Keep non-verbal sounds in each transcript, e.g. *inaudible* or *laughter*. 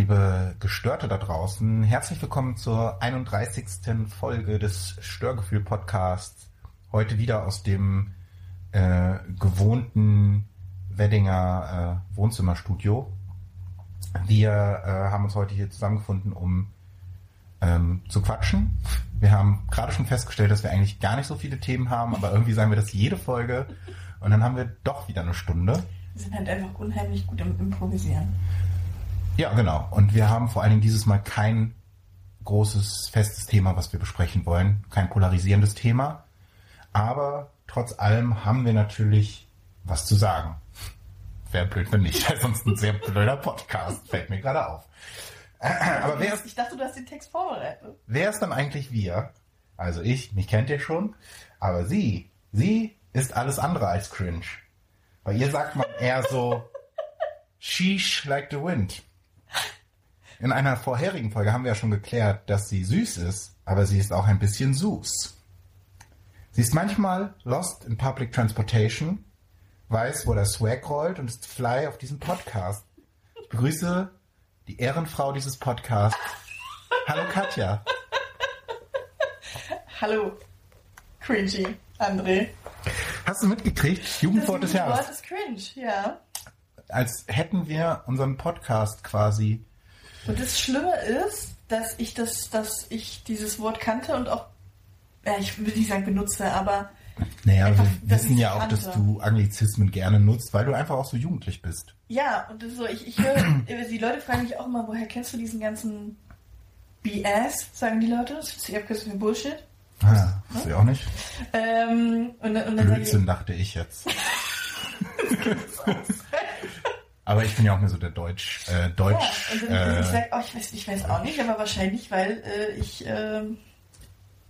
Liebe Gestörte da draußen. Herzlich willkommen zur 31. Folge des Störgefühl-Podcasts. Heute wieder aus dem äh, gewohnten Weddinger äh, Wohnzimmerstudio. Wir äh, haben uns heute hier zusammengefunden, um ähm, zu quatschen. Wir haben gerade schon festgestellt, dass wir eigentlich gar nicht so viele Themen haben, aber irgendwie sagen wir das jede Folge. Und dann haben wir doch wieder eine Stunde. Wir sind halt einfach unheimlich gut im Improvisieren. Ja, genau. Und wir haben vor allen Dingen dieses Mal kein großes, festes Thema, was wir besprechen wollen. Kein polarisierendes Thema. Aber trotz allem haben wir natürlich was zu sagen. Wäre blöd, wenn nicht. Sonst ein sehr blöder Podcast. Fällt mir gerade auf. *clears throat* Aber wer ist, Ich dachte, du hast den Text vorbereitet. wer ist dann eigentlich wir? Also ich, mich kennt ihr schon. Aber sie, sie ist alles andere als cringe. Bei ihr sagt man eher so, *laughs* sheesh like the wind. In einer vorherigen Folge haben wir ja schon geklärt, dass sie süß ist, aber sie ist auch ein bisschen süß. Sie ist manchmal lost in public transportation, weiß, wo der Swag rollt und ist fly auf diesem Podcast. Ich begrüße die Ehrenfrau dieses Podcasts. Hallo Katja. Hallo, cringy, André. Hast du mitgekriegt? Jugendwort des Das Jahres. Wort ist cringe, ja. Als hätten wir unseren Podcast quasi. Und das Schlimme ist, dass ich das, dass ich dieses Wort kannte und auch, ja, ich will nicht sagen benutze, aber Naja, Einfach, wir wissen ich ja auch, kannte. dass du Anglizismen gerne nutzt, weil du einfach auch so jugendlich bist. ja, und das ist so, ich, ich höre, die Leute fragen mich auch immer, woher kennst du diesen ganzen BS, sagen die Leute, das ist die Abkürzung für Bullshit. Ah, das ich auch nicht. Ähm, und, und Blödsinn, dachte ich jetzt. *laughs* *laughs* Aber ich bin ja auch mehr so der Deutsch, äh, Ja, Deutsch, und dann, ich äh, sag, oh, ich weiß, ich weiß auch nicht, aber wahrscheinlich, weil äh, ich, ähm,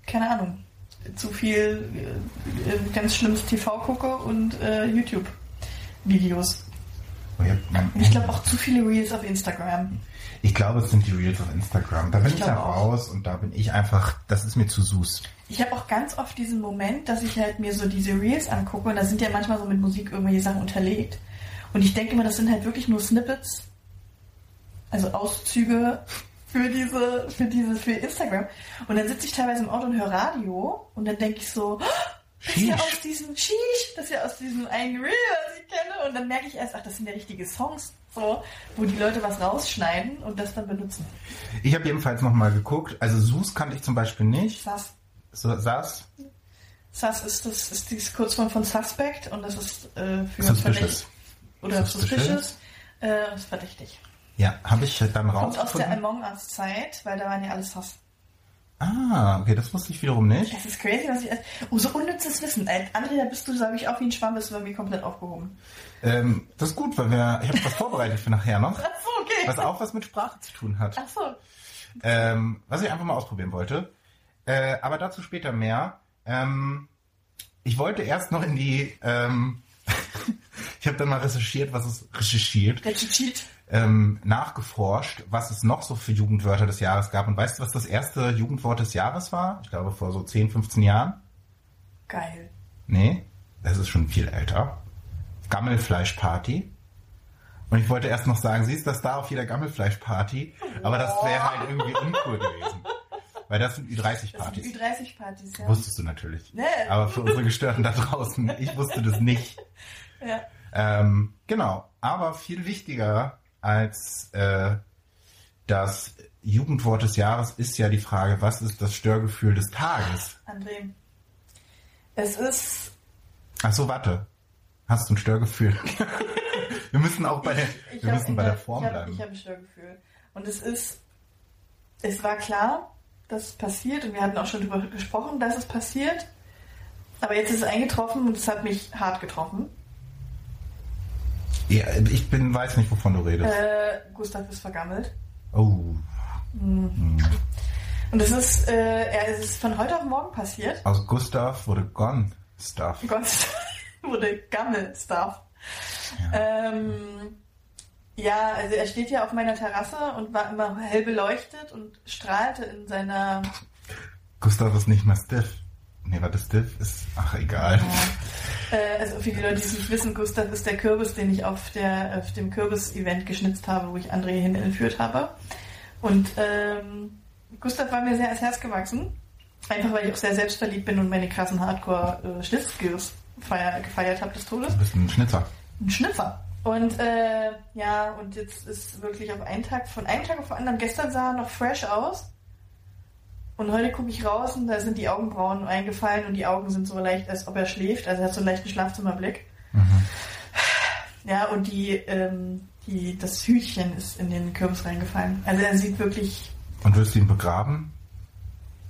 keine Ahnung, zu viel äh, äh, ganz schlimmes TV gucke und äh, YouTube-Videos. oh ja, Und ich glaube auch zu viele Reels auf Instagram. ich glaube, es sind die Reels auf Instagram. Da bin Ich ich, ja glaube auch. raus und da bin ich einfach, das ist mir zu süß. Ich habe auch ganz oft diesen Moment, dass ich halt mir so diese Reels angucke und da sind ja manchmal so mit Musik irgendwelche Sachen unterlegt. Und ich denke immer, das sind halt wirklich nur Snippets, also Auszüge für diese, für diese, für Instagram. Und dann sitze ich teilweise im Auto und höre Radio und dann denke ich so, "Oh, das ist ja aus diesem Sheesh, das ist ja aus diesem einen Reel, was ich kenne. Und dann merke ich erst, ach, das sind ja richtige Songs, so, wo die Leute was rausschneiden und das dann benutzen. Ich habe jedenfalls nochmal geguckt. Also Sus kannte ich zum Beispiel nicht. Sass. So, Sass, Sus ist das ist die Kurzform von Suspect und das ist äh, für Suspicious. Oder Suspicious. suspicious, äh, ist verdächtig. Ja, habe ich dann Kommt aus der. Among Us Zeit, weil da waren ja alle Sus. Ah, okay, das wusste ich wiederum nicht. Es ist crazy, was ich oh so unnützes Wissen. Äh, André, da bist du, sage ich, auch wie ein Schwamm, bist du irgendwie komplett aufgehoben. Ähm, das ist gut, weil wir, ich habe was vorbereitet für nachher noch, Ach so, okay. was auch was mit Sprache zu tun hat. Ach so. Ähm, was ich einfach mal ausprobieren wollte. Äh, aber dazu später mehr. Ähm, ich wollte erst noch in die, ähm, ich habe dann mal recherchiert, was es recherchiert, Der Cheat. ähm, nachgeforscht, was es noch so für Jugendwörter des Jahres gab. Und weißt du, was das erste Jugendwort des Jahres war? Ich glaube vor so 10, 15 Jahren. Geil. Nee, das ist schon viel älter. Gammelfleischparty. Und ich wollte erst noch sagen, siehst du das da auf jeder Gammelfleischparty? Aber das wäre halt irgendwie uncool gewesen. Weil das sind Das sind Ü30-Partys. Ü30-Partys, ja. Wusstest du natürlich. Nee. Aber für unsere Gestörten da draußen, ich wusste das nicht. *laughs* ja. Ähm, genau. Aber viel wichtiger als äh, das Jugendwort des Jahres ist ja die Frage, was ist das Störgefühl des Tages? André. Es ist. Ach so, warte. Hast du ein Störgefühl? *laughs* wir müssen auch bei der, Ich wir müssen bei der Form ich hab, bleiben. Ich habe ein Störgefühl. Und es ist, es war klar, dass es passiert und wir hatten auch schon darüber gesprochen, dass es passiert. Aber jetzt ist es eingetroffen und es hat mich hart getroffen. Ja, ich bin, weiß nicht, wovon du redest. Äh, Gustav ist vergammelt. Oh, Und es ist, äh, er- es ist von heute auf morgen passiert. aus Gustav wurde Gone Stuff. Gott *laughs* wurde Gammel-Stuff. Ähm, ja, also er steht ja auf meiner Terrasse und war immer hell beleuchtet und strahlte in seiner Gustav ist nicht mehr stiff. Nee, warte, stiff ist, ach, egal. Äh, also für die Leute, die es nicht wissen, Gustav ist der Kürbis, den ich auf, der, auf dem Kürbis-Event geschnitzt habe, wo ich André hin entführt habe. Und ähm, Gustav war mir sehr ans Herz gewachsen. Einfach weil ich auch sehr selbstverliebt bin und meine krassen Hardcore-Schnitzskills feier, gefeiert habe des Todes. Du bist ein Schnitzer. Ein Schnitzer. Und äh, ja, und jetzt ist wirklich auf einen Tag, von einem Tag auf den anderen, gestern sah er noch fresh aus. Und heute gucke ich raus und da sind die Augenbrauen eingefallen und die Augen sind so leicht, als ob er schläft. Also er hat so einen leichten Schlafzimmerblick. Ja, und die, ähm, die, das Hütchen ist in den Kürbis reingefallen. Also er sieht wirklich. Und wirst du ihn begraben?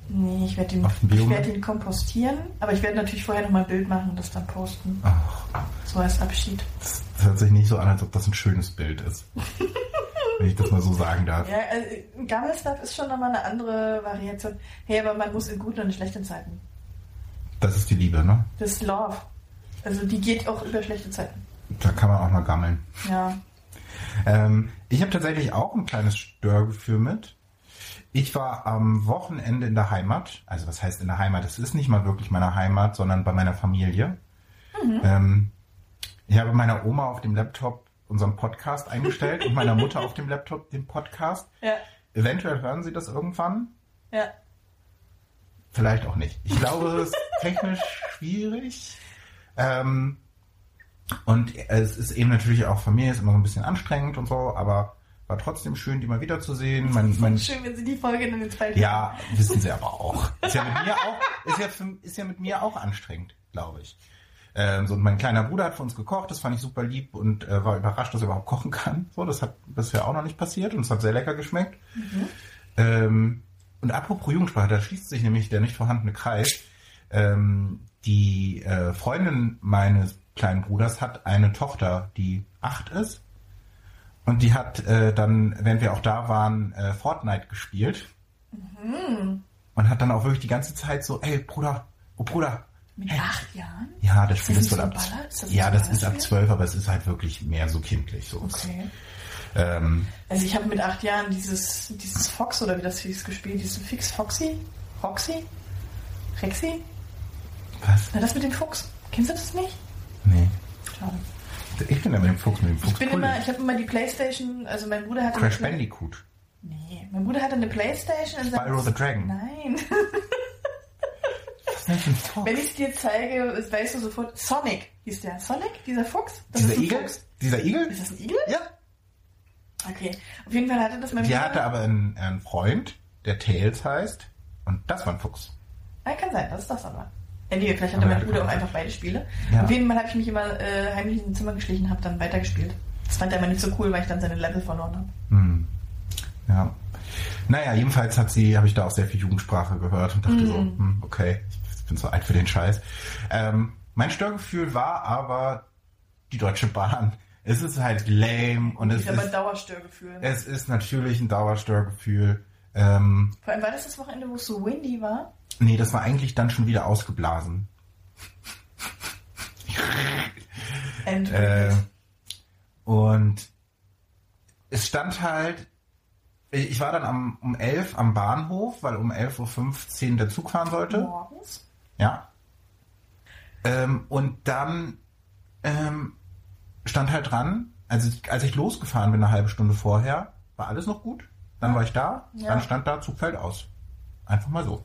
Nee, ich werde ihn, ich werde ihn kompostieren, aber ich werde natürlich vorher noch mal ein Bild machen und das dann posten. Ach, So als Abschied. das, das hört sich nicht so an, als ob das ein schönes Bild ist. *laughs* Wenn ich das mal so sagen darf. Ja, also Gammelstuff ist schon nochmal eine andere Variation. Hey, aber man muss in guten und in schlechten Zeiten. Das ist die Liebe, ne? Das ist Love. Also die geht auch über schlechte Zeiten. Da kann man auch mal gammeln. Ja. Ähm, ich habe tatsächlich auch ein kleines Störgefühl mit. Ich war am Wochenende in der Heimat. Also was heißt in der Heimat? Es ist nicht mal wirklich meine Heimat, sondern bei meiner Familie. Ähm, ich habe meiner Oma auf dem Laptop unseren Podcast eingestellt und meiner Mutter auf dem Laptop den Podcast. *laughs* Ja. Eventuell hören sie das irgendwann. Ja. Vielleicht auch nicht. Ich glaube, es ist technisch schwierig. Ähm, und es ist eben natürlich auch Familie, ist immer so ein bisschen anstrengend und so, aber war trotzdem schön, die mal wiederzusehen. Mein, mein, Schön, wenn sie die Folge dann ins Fall ja, wissen sie aber auch. Ist ja mit mir auch, ist ja, für, ist ja mit mir auch anstrengend, glaube ich. Ähm, so, und mein kleiner Bruder hat für uns gekocht, das fand ich super lieb und äh, war überrascht, dass er überhaupt *laughs* kochen kann. So, das hat bisher auch noch nicht passiert und es hat sehr lecker geschmeckt. Ähm, und apropos Jugendsprache, da schließt sich nämlich der nicht vorhandene Kreis. Ähm, die äh, Freundin meines kleinen Bruders hat eine Tochter, die acht ist. Und die hat äh, dann, während wir auch da waren, äh, Fortnite gespielt. Und hat dann auch wirklich die ganze Zeit so, ey Bruder, oh Bruder. Mit acht Jahren? Ja, das Ist Spiel ist wohl ab. das ja, das ist ab zwölf, aber es ist halt wirklich mehr so kindlich. So. Okay. Ähm, Also ich habe mit acht Jahren dieses, dieses Fox oder wie das hieß gespielt, diesen Fix Foxy? Roxy? Rexy? was? Na, das mit dem Fuchs. Kennst du das nicht? Nee. Schade. Ich bin ja mit dem Fuchs, mit dem Fuchs. Ich bin cool. immer, ich habe immer die Playstation, also mein Bruder hatte Crash Bandicoot. Nee, mein Bruder hatte eine Playstation. Spyro the Dragon. Nein. *laughs* Was ist denn für ein Fuchs? Wenn ich es dir zeige, weißt du sofort. Sonic hieß der. Sonic? Dieser Fuchs? Das Dieser Igel? Fuchs. Dieser Igel? Ist das ein Igel? Ja. Okay. Auf jeden Fall hatte das mein Die Bruder. hatte aber einen, einen Freund, der Tails heißt. Und das war ein Fuchs. Ah, kann sein, das ist das aber. Ja, nee, vielleicht hatte Aber mein ja, Bruder auch einfach beide Spiele. Ja. Auf jeden Fall habe ich mich immer äh, heimlich ins Zimmer geschlichen und habe dann weitergespielt. Das fand er immer nicht so cool, weil ich dann seine Level verloren habe. Hm. Ja. Naja, jedenfalls hat sie, habe ich da auch sehr viel Jugendsprache gehört und dachte so, hm, okay, ich bin so alt für den Scheiß. Ähm, mein Störgefühl war aber die Deutsche Bahn. Es ist halt lame und es Ich habe ein ist, Dauerstörgefühl. es ist natürlich ein Dauerstörgefühl. Ähm, Vor allem war das das Wochenende, wo es so windy war. nee, das war eigentlich dann schon wieder ausgeblasen. Äh, und es stand halt, ich war dann am, um 11 am Bahnhof, weil um 11.15 Uhr der Zug fahren sollte. Morgens. Ja. Ähm, und dann ähm, stand halt dran, also als ich losgefahren bin, eine halbe Stunde vorher, war alles noch gut. Dann war ich da, Ja. dann stand da, Zug fällt aus. Einfach mal so.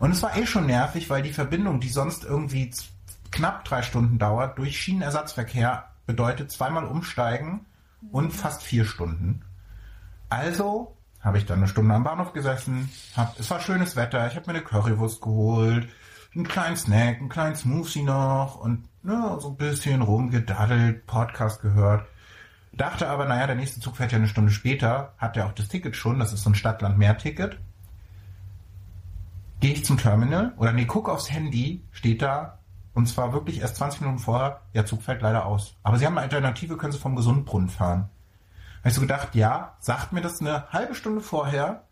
Und es war eh schon nervig, weil die Verbindung, die sonst irgendwie knapp drei Stunden dauert, durch Schienenersatzverkehr bedeutet zweimal umsteigen und fast vier Stunden. Also habe ich dann eine Stunde am Bahnhof gesessen, hab, es war schönes Wetter, ich habe mir eine Currywurst geholt, einen kleinen Snack, einen kleinen Smoothie noch und ne, so ein bisschen rumgedaddelt, Podcast gehört. Dachte aber, naja, der nächste Zug fährt ja eine Stunde später, hat ja auch das Ticket schon, das ist so ein Stadtland-Mehr-Ticket. Gehe ich zum Terminal oder nee, guck aufs Handy, steht da, und zwar wirklich erst 20 Minuten vorher, ja, Zug fällt leider aus. Aber Sie haben eine Alternative, können Sie vom Gesundbrunnen fahren. Habe ich so gedacht, ja, sagt mir das eine halbe Stunde vorher,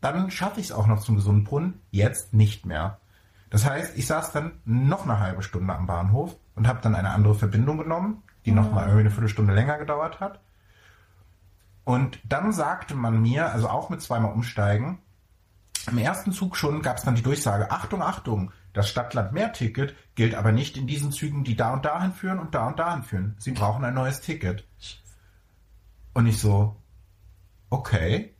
dann schaffe ich es auch noch zum Gesundbrunnen, jetzt nicht mehr. Das heißt, ich saß dann noch eine halbe Stunde am Bahnhof und habe dann eine andere Verbindung genommen, die noch mal irgendwie eine Viertelstunde länger gedauert hat. Und dann sagte man mir, also auch mit zweimal umsteigen, im ersten Zug schon gab es dann die Durchsage, Achtung, Achtung, Das Stadtland-Mehr-Ticket gilt aber nicht in diesen Zügen, die da und dahin führen und da und dahin führen. Sie brauchen ein neues Ticket. Und ich so, okay,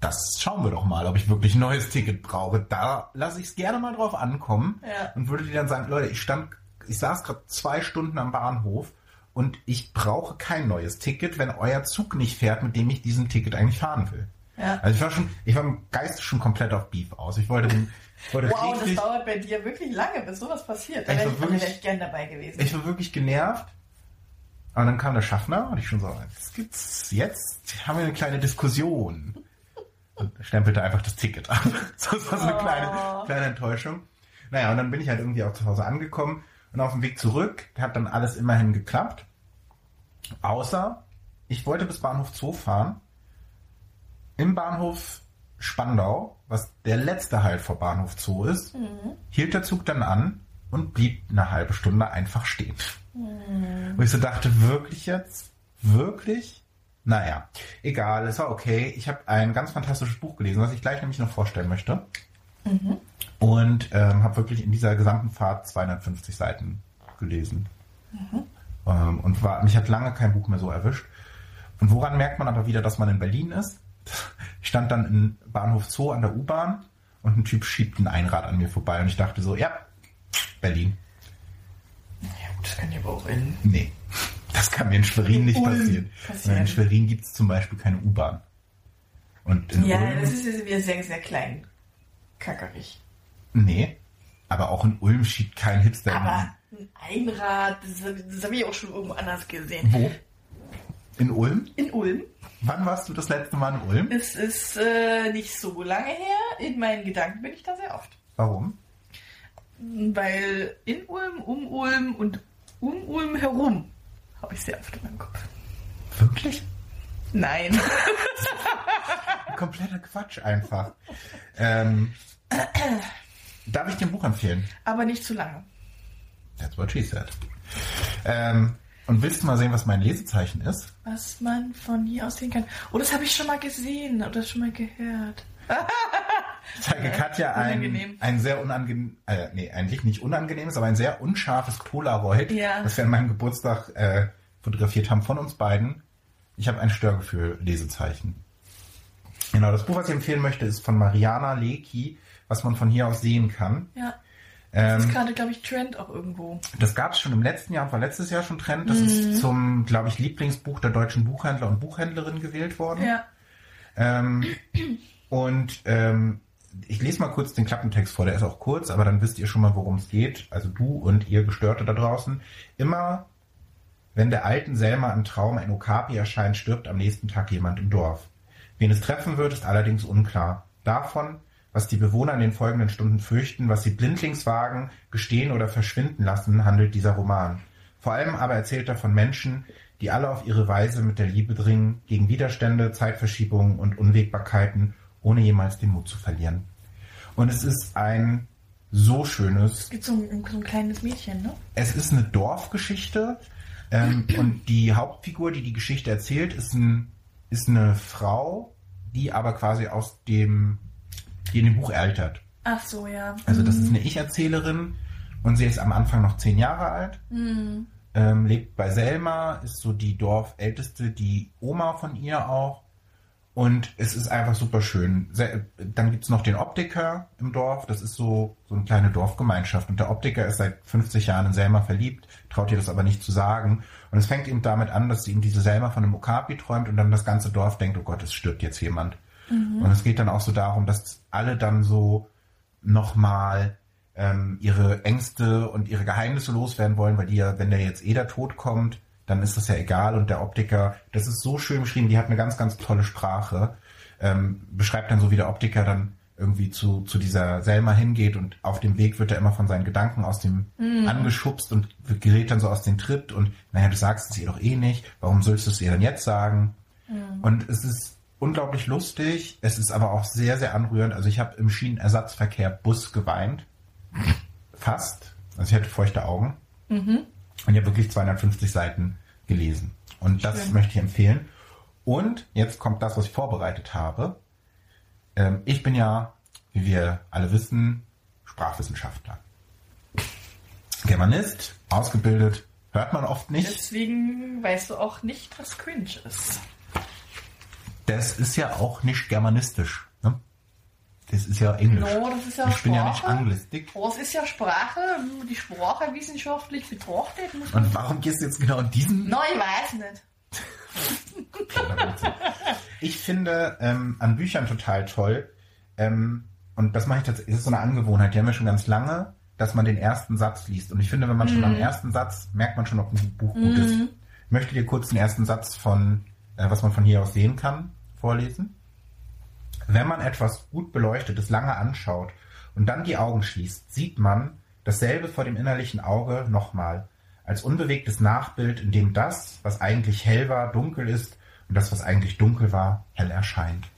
das schauen wir doch mal, ob ich wirklich ein neues Ticket brauche. Da lasse ich es gerne mal drauf ankommen Ja. und würde dir dann sagen, Leute, ich stand, ich saß gerade zwei Stunden am Bahnhof und ich brauche kein neues Ticket, wenn euer Zug nicht fährt, mit dem ich diesen Ticket eigentlich fahren will. Ja. Also ich war schon, ich war im Geiste schon komplett auf Beef aus. Ich wollte den, ich wollte Wow, das richtig, dauert bei dir wirklich lange, bis sowas passiert. Da Ich wäre ich, wirklich- wär ich gern dabei gewesen. ich war wirklich genervt. Und dann kam der Schaffner und ich schon so, jetzt gibt's, jetzt haben wir eine kleine Diskussion. Und stempelte einfach das Ticket ab. *laughs* So, das war so eine kleine, kleine Enttäuschung. Naja, und dann bin ich halt irgendwie auch zu Hause angekommen und auf dem Weg zurück hat dann alles immerhin geklappt. Außer, ich wollte bis Bahnhof Zoo fahren. Im Bahnhof Spandau, was der letzte Halt vor Bahnhof Zoo ist, hielt der Zug dann an und blieb eine halbe Stunde einfach stehen. Wo ich so dachte, wirklich jetzt? Wirklich? Naja, egal, es war okay. Ich habe ein ganz fantastisches Buch gelesen, was ich gleich nämlich noch vorstellen möchte. Und ähm, habe wirklich in dieser gesamten Fahrt 250 Seiten gelesen. Ähm, und war, mich hat lange kein Buch mehr so erwischt. Und woran merkt man aber wieder, dass man in Berlin ist? Ich stand dann in Bahnhof Zoo an der U-Bahn und ein Typ schiebt ein Einrad an mir vorbei und ich dachte so, ja, Berlin. ja gut, das kann ja aber auch in... Nee, das kann mir in Schwerin nicht passieren. passieren. In Schwerin gibt es zum Beispiel keine U-Bahn. Und in Ja, Ulm, das ist wieder sehr, sehr klein. Kackerig. nee, aber auch in Ulm schiebt kein Hipster. Aber ein Einrad, das, das habe ich auch schon irgendwo anders gesehen. Wo? In Ulm? In Ulm. Wann warst du das letzte Mal in Ulm? Es ist äh, nicht so lange her. In meinen Gedanken bin ich da sehr oft. Warum? Weil in Ulm, um Ulm und um Ulm herum habe ich sehr oft in meinem Kopf. Wirklich? Nein. *laughs* Kompletter Quatsch einfach. ähm, darf ich dir ein Buch empfehlen? Aber nicht zu lange. That's what she said. Ähm, und willst du mal sehen, was mein Lesezeichen ist? Was man von hier aus sehen kann. Oh, das habe ich schon mal gesehen oder schon mal gehört. *laughs* Zeige Katja ein, ein sehr unangenehm, äh, nee, eigentlich nicht unangenehmes, aber ein sehr unscharfes Polaroid, Ja. das wir an meinem Geburtstag äh, fotografiert haben von uns beiden. Ich habe ein Störgefühl, Lesezeichen. Genau, das Buch, was ich empfehlen möchte, ist von Mariana Lecki, was man von hier aus sehen kann. Ja. Das Ähm, ist gerade, glaube ich, Trend auch irgendwo. das gab es schon im letzten Jahr und war letztes Jahr schon Trend. Das ist zum, glaube ich, Lieblingsbuch der deutschen Buchhändler und Buchhändlerinnen gewählt worden. Ja. Ähm, und ähm, ich lese mal kurz den Klappentext vor, der ist auch kurz, aber dann wisst ihr schon mal, worum es geht. Also du und ihr Gestörte da draußen. Immer, wenn der alten Selma im Traum ein Okapi erscheint, stirbt am nächsten Tag jemand im Dorf. Wen es treffen wird, ist allerdings unklar. Davon, was die Bewohner in den folgenden Stunden fürchten, was sie blindlings wagen, gestehen oder verschwinden lassen, handelt dieser Roman. Vor allem aber erzählt er von Menschen, die alle auf ihre Weise mit der Liebe dringen, gegen Widerstände, Zeitverschiebungen und Unwägbarkeiten, ohne jemals den Mut zu verlieren. Und es ist ein so schönes, Es gibt so ein, so ein kleines Mädchen, ne? es ist eine Dorfgeschichte ähm, *clears throat* und die Hauptfigur, die die Geschichte erzählt, ist, ein, ist eine Frau, die aber quasi aus dem, die in dem Buch altert. Ach so, ja. Also das ist eine Ich-Erzählerin und sie ist am Anfang noch zehn Jahre alt, ähm, lebt bei Selma, ist so die Dorfälteste, die Oma von ihr auch. Und es ist einfach super schön. Dann gibt's noch den Optiker im Dorf. Das ist so, so eine kleine Dorfgemeinschaft. Und der Optiker ist seit 50 Jahren in Selma verliebt, traut ihr das aber nicht zu sagen. Und es fängt eben damit an, dass sie ihm diese Selma von einem Okapi träumt und dann das ganze Dorf denkt, oh Gott, es stirbt jetzt jemand. Und es geht dann auch so darum, dass alle dann so nochmal ähm, ihre Ängste und ihre Geheimnisse loswerden wollen, weil die ja, wenn der jetzt eh der Tod kommt, dann ist das ja egal. Und der Optiker, das ist so schön beschrieben, die hat eine ganz, ganz tolle Sprache, ähm, beschreibt dann so, wie der Optiker dann irgendwie zu, zu dieser Selma hingeht und auf dem Weg wird er immer von seinen Gedanken aus dem angeschubst und gerät dann so aus dem Tritt und naja, du sagst es ihr doch eh nicht, warum sollst du es ihr dann jetzt sagen? Und es ist unglaublich lustig, es ist aber auch sehr, sehr anrührend. Also ich habe im Schienenersatzverkehr Bus geweint. Fast. Also ich hatte feuchte Augen. Und ich habe wirklich 250 Seiten gelesen. Und das Schön. möchte ich empfehlen. Und jetzt kommt das, was ich vorbereitet habe. Ähm, ich bin ja, wie wir alle wissen, Sprachwissenschaftler. Germanist, ausgebildet, hört man oft nicht. Deswegen weißt du auch nicht, was cringe ist. Das ist ja auch nicht germanistisch. Das ist ja Englisch. No, das ist ja ich bin ja nicht Sprache. Anglistik. Oh, es ist ja Sprache, die Sprache wissenschaftlich betrachtet. Muss Und warum gehst du jetzt genau in diesen no, ich weiß nicht. Ich finde ähm, an Büchern total toll, ähm, und das mache ich tatsächlich, ist so eine Angewohnheit, die haben wir schon ganz lange, dass man den ersten Satz liest. Und ich finde, wenn man schon am ersten Satz merkt man schon, ob ein Buch gut ist. Ich möchte dir kurz den ersten Satz von, äh, was man von hier aus sehen kann, vorlesen. Wenn man etwas gut beleuchtetes lange anschaut und dann die Augen schließt, sieht man dasselbe vor dem innerlichen Auge nochmal, als unbewegtes Nachbild, in dem das, was eigentlich hell war, dunkel ist und das, was eigentlich dunkel war, hell erscheint.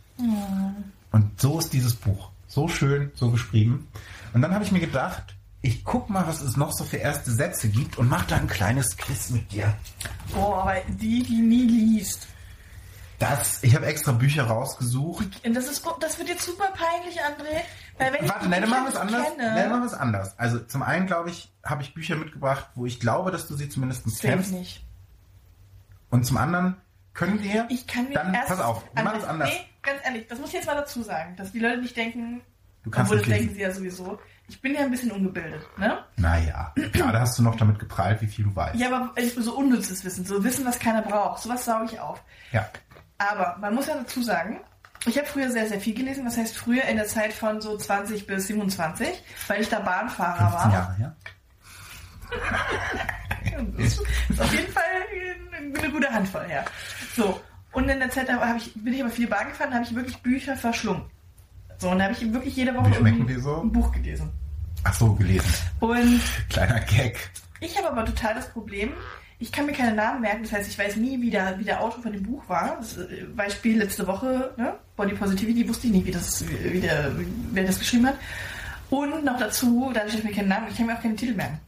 Und so ist dieses Buch. So schön, so geschrieben. Und dann habe ich mir gedacht, ich guck mal, was es noch so für erste Sätze gibt und mach da ein kleines Quiz mit dir. Boah, aber die, die nie liest. Das, ich habe extra Bücher rausgesucht. Und das, ist, das wird jetzt super peinlich, André. Weil wenn Warte, ich nein, machen wir es anders. kenne- Nein, machen wir es anders. Also zum einen, glaube ich, habe ich Bücher mitgebracht, wo ich glaube, dass du sie zumindest kennst. nicht. Und zum anderen können wir. Ich kann mir Dann erst... pass auf, wir machen es anders. Nee, ganz ehrlich, das muss ich jetzt mal dazu sagen, dass die Leute nicht denken, Du kannst obwohl das denken sie ja sowieso. Ich bin ja ein bisschen ungebildet, ne? Naja, gerade hast du noch damit geprahlt, wie viel du weißt. Ja, aber ich so unnützes Wissen, so Wissen, was keiner braucht, sowas sauge ich auf. Ja. Aber man muss ja dazu sagen, ich habe früher sehr, sehr viel gelesen. Was heißt früher in der Zeit von so 20 bis 27, weil ich da Bahnfahrer 15 war. Jahre, ja? Das ist auf jeden Fall eine, gute Handvoll her. So. Und in der Zeit ich, bin ich aber viel Bahn gefahren, da habe ich wirklich Bücher verschlungen. So, und da habe ich wirklich jede Woche so? ein Buch gelesen. Ach so, gelesen. Und Kleiner Gag. ich habe aber total das Problem, ich kann mir keine Namen merken, das heißt, ich weiß nie, wie der, wie der Autor von dem Buch war. Das äh, Beispiel letzte Woche, ne? Body Positivity, wusste ich nicht, wie das, wie der, wer das geschrieben hat. Und noch dazu, dadurch, dass ich mir keinen Namen, ich kann mir auch keinen Titel merken.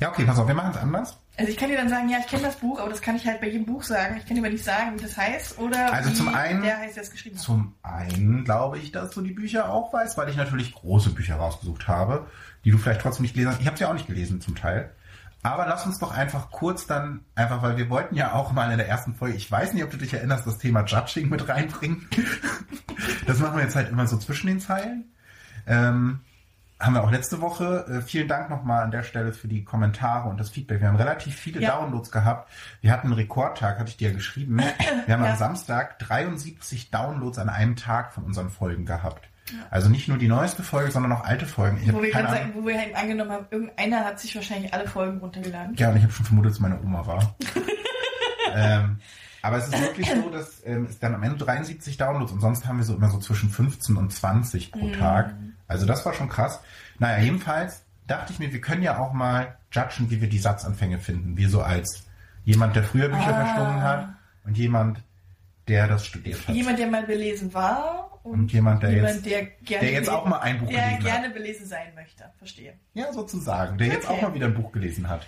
Ja, okay, pass auf, wir machen es anders. Also ich kann dir dann sagen, ja, ich kenne das Buch, aber das kann ich halt bei jedem Buch sagen. Ich kann dir aber nicht sagen, wie das heißt oder Also wie zum einen- der heißt, der es geschrieben hat. Zum einen glaube ich, dass du die Bücher auch weißt, weil ich natürlich große Bücher rausgesucht habe, die du vielleicht trotzdem nicht gelesen hast. Ich habe sie auch nicht gelesen zum Teil. Aber lass uns doch einfach kurz dann, einfach weil wir wollten ja auch mal in der ersten Folge, ich weiß nicht, ob du dich erinnerst, das Thema Judging mit reinbringen. *laughs* das machen wir jetzt halt immer so zwischen den Zeilen. Ähm, haben wir auch letzte Woche. Äh, vielen Dank nochmal an der Stelle für die Kommentare und das Feedback. Wir haben relativ viele Ja. Downloads gehabt. Wir hatten einen Rekordtag, hatte ich dir ja geschrieben. *laughs* Wir haben Ja. am Samstag 73 Downloads an einem Tag von unseren Folgen gehabt. Also nicht nur die neueste Folge, sondern auch alte Folgen. Ich Wo wir, keine sagen, wo wir halt angenommen haben, irgendeiner hat sich wahrscheinlich alle Folgen runtergeladen. Ja, und ich habe schon vermutet, dass es meine Oma war. *laughs* ähm, aber es ist wirklich so, dass ähm, es dann am Ende 73 Downloads und sonst haben wir so immer so zwischen 15 und 20 pro Tag. Also das war schon krass. Naja, jedenfalls dachte ich mir, wir können ja auch mal judgen, wie wir die Satzanfänge finden. Wir so als jemand, der früher Bücher Ah. verschlungen hat und jemand, der das studiert hat. Jemand, der mal belesen war und, Und jemand, der jemand, jetzt- der gerne der jetzt auch mal ein Buch der gelesen hat. gerne belesen sein möchte. Verstehe. Ja, sozusagen. Der jetzt Okay. auch mal wieder ein Buch gelesen hat.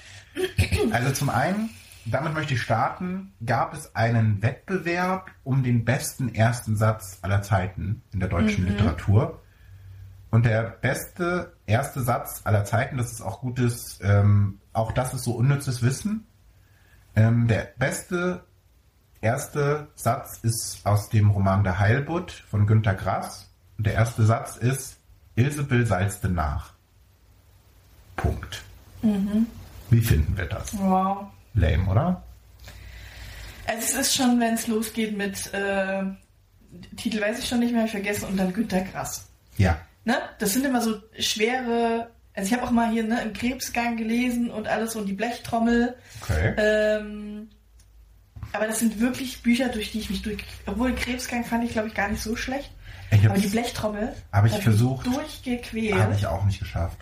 Also zum einen, damit möchte ich starten, gab es einen Wettbewerb um den besten ersten Satz aller Zeiten in der deutschen Literatur. Und der beste erste Satz aller Zeiten, das ist auch gutes, ähm, auch das ist so unnützes Wissen. Ähm, der beste erste Satz ist aus dem Roman Der Heilbutt von Günter Grass. Und der erste Satz ist, Ilsebill salzte nach. Punkt. Wie finden wir das? Wow. Lame, oder? Also es ist schon, wenn es losgeht mit äh, Titel weiß ich schon nicht mehr, ich vergessen und dann Günter Grass. Ja. Ne? Das sind immer so schwere. Also ich habe auch mal hier ne, im Krebsgang gelesen und alles und die Blechtrommel. Okay. Ähm, aber das sind wirklich Bücher, durch die ich mich durch. Obwohl Krebsgang fand ich, glaube ich, gar nicht so schlecht. Aber die Blechtrommel Hab ich versucht. durchgequält. Habe ich auch nicht geschafft.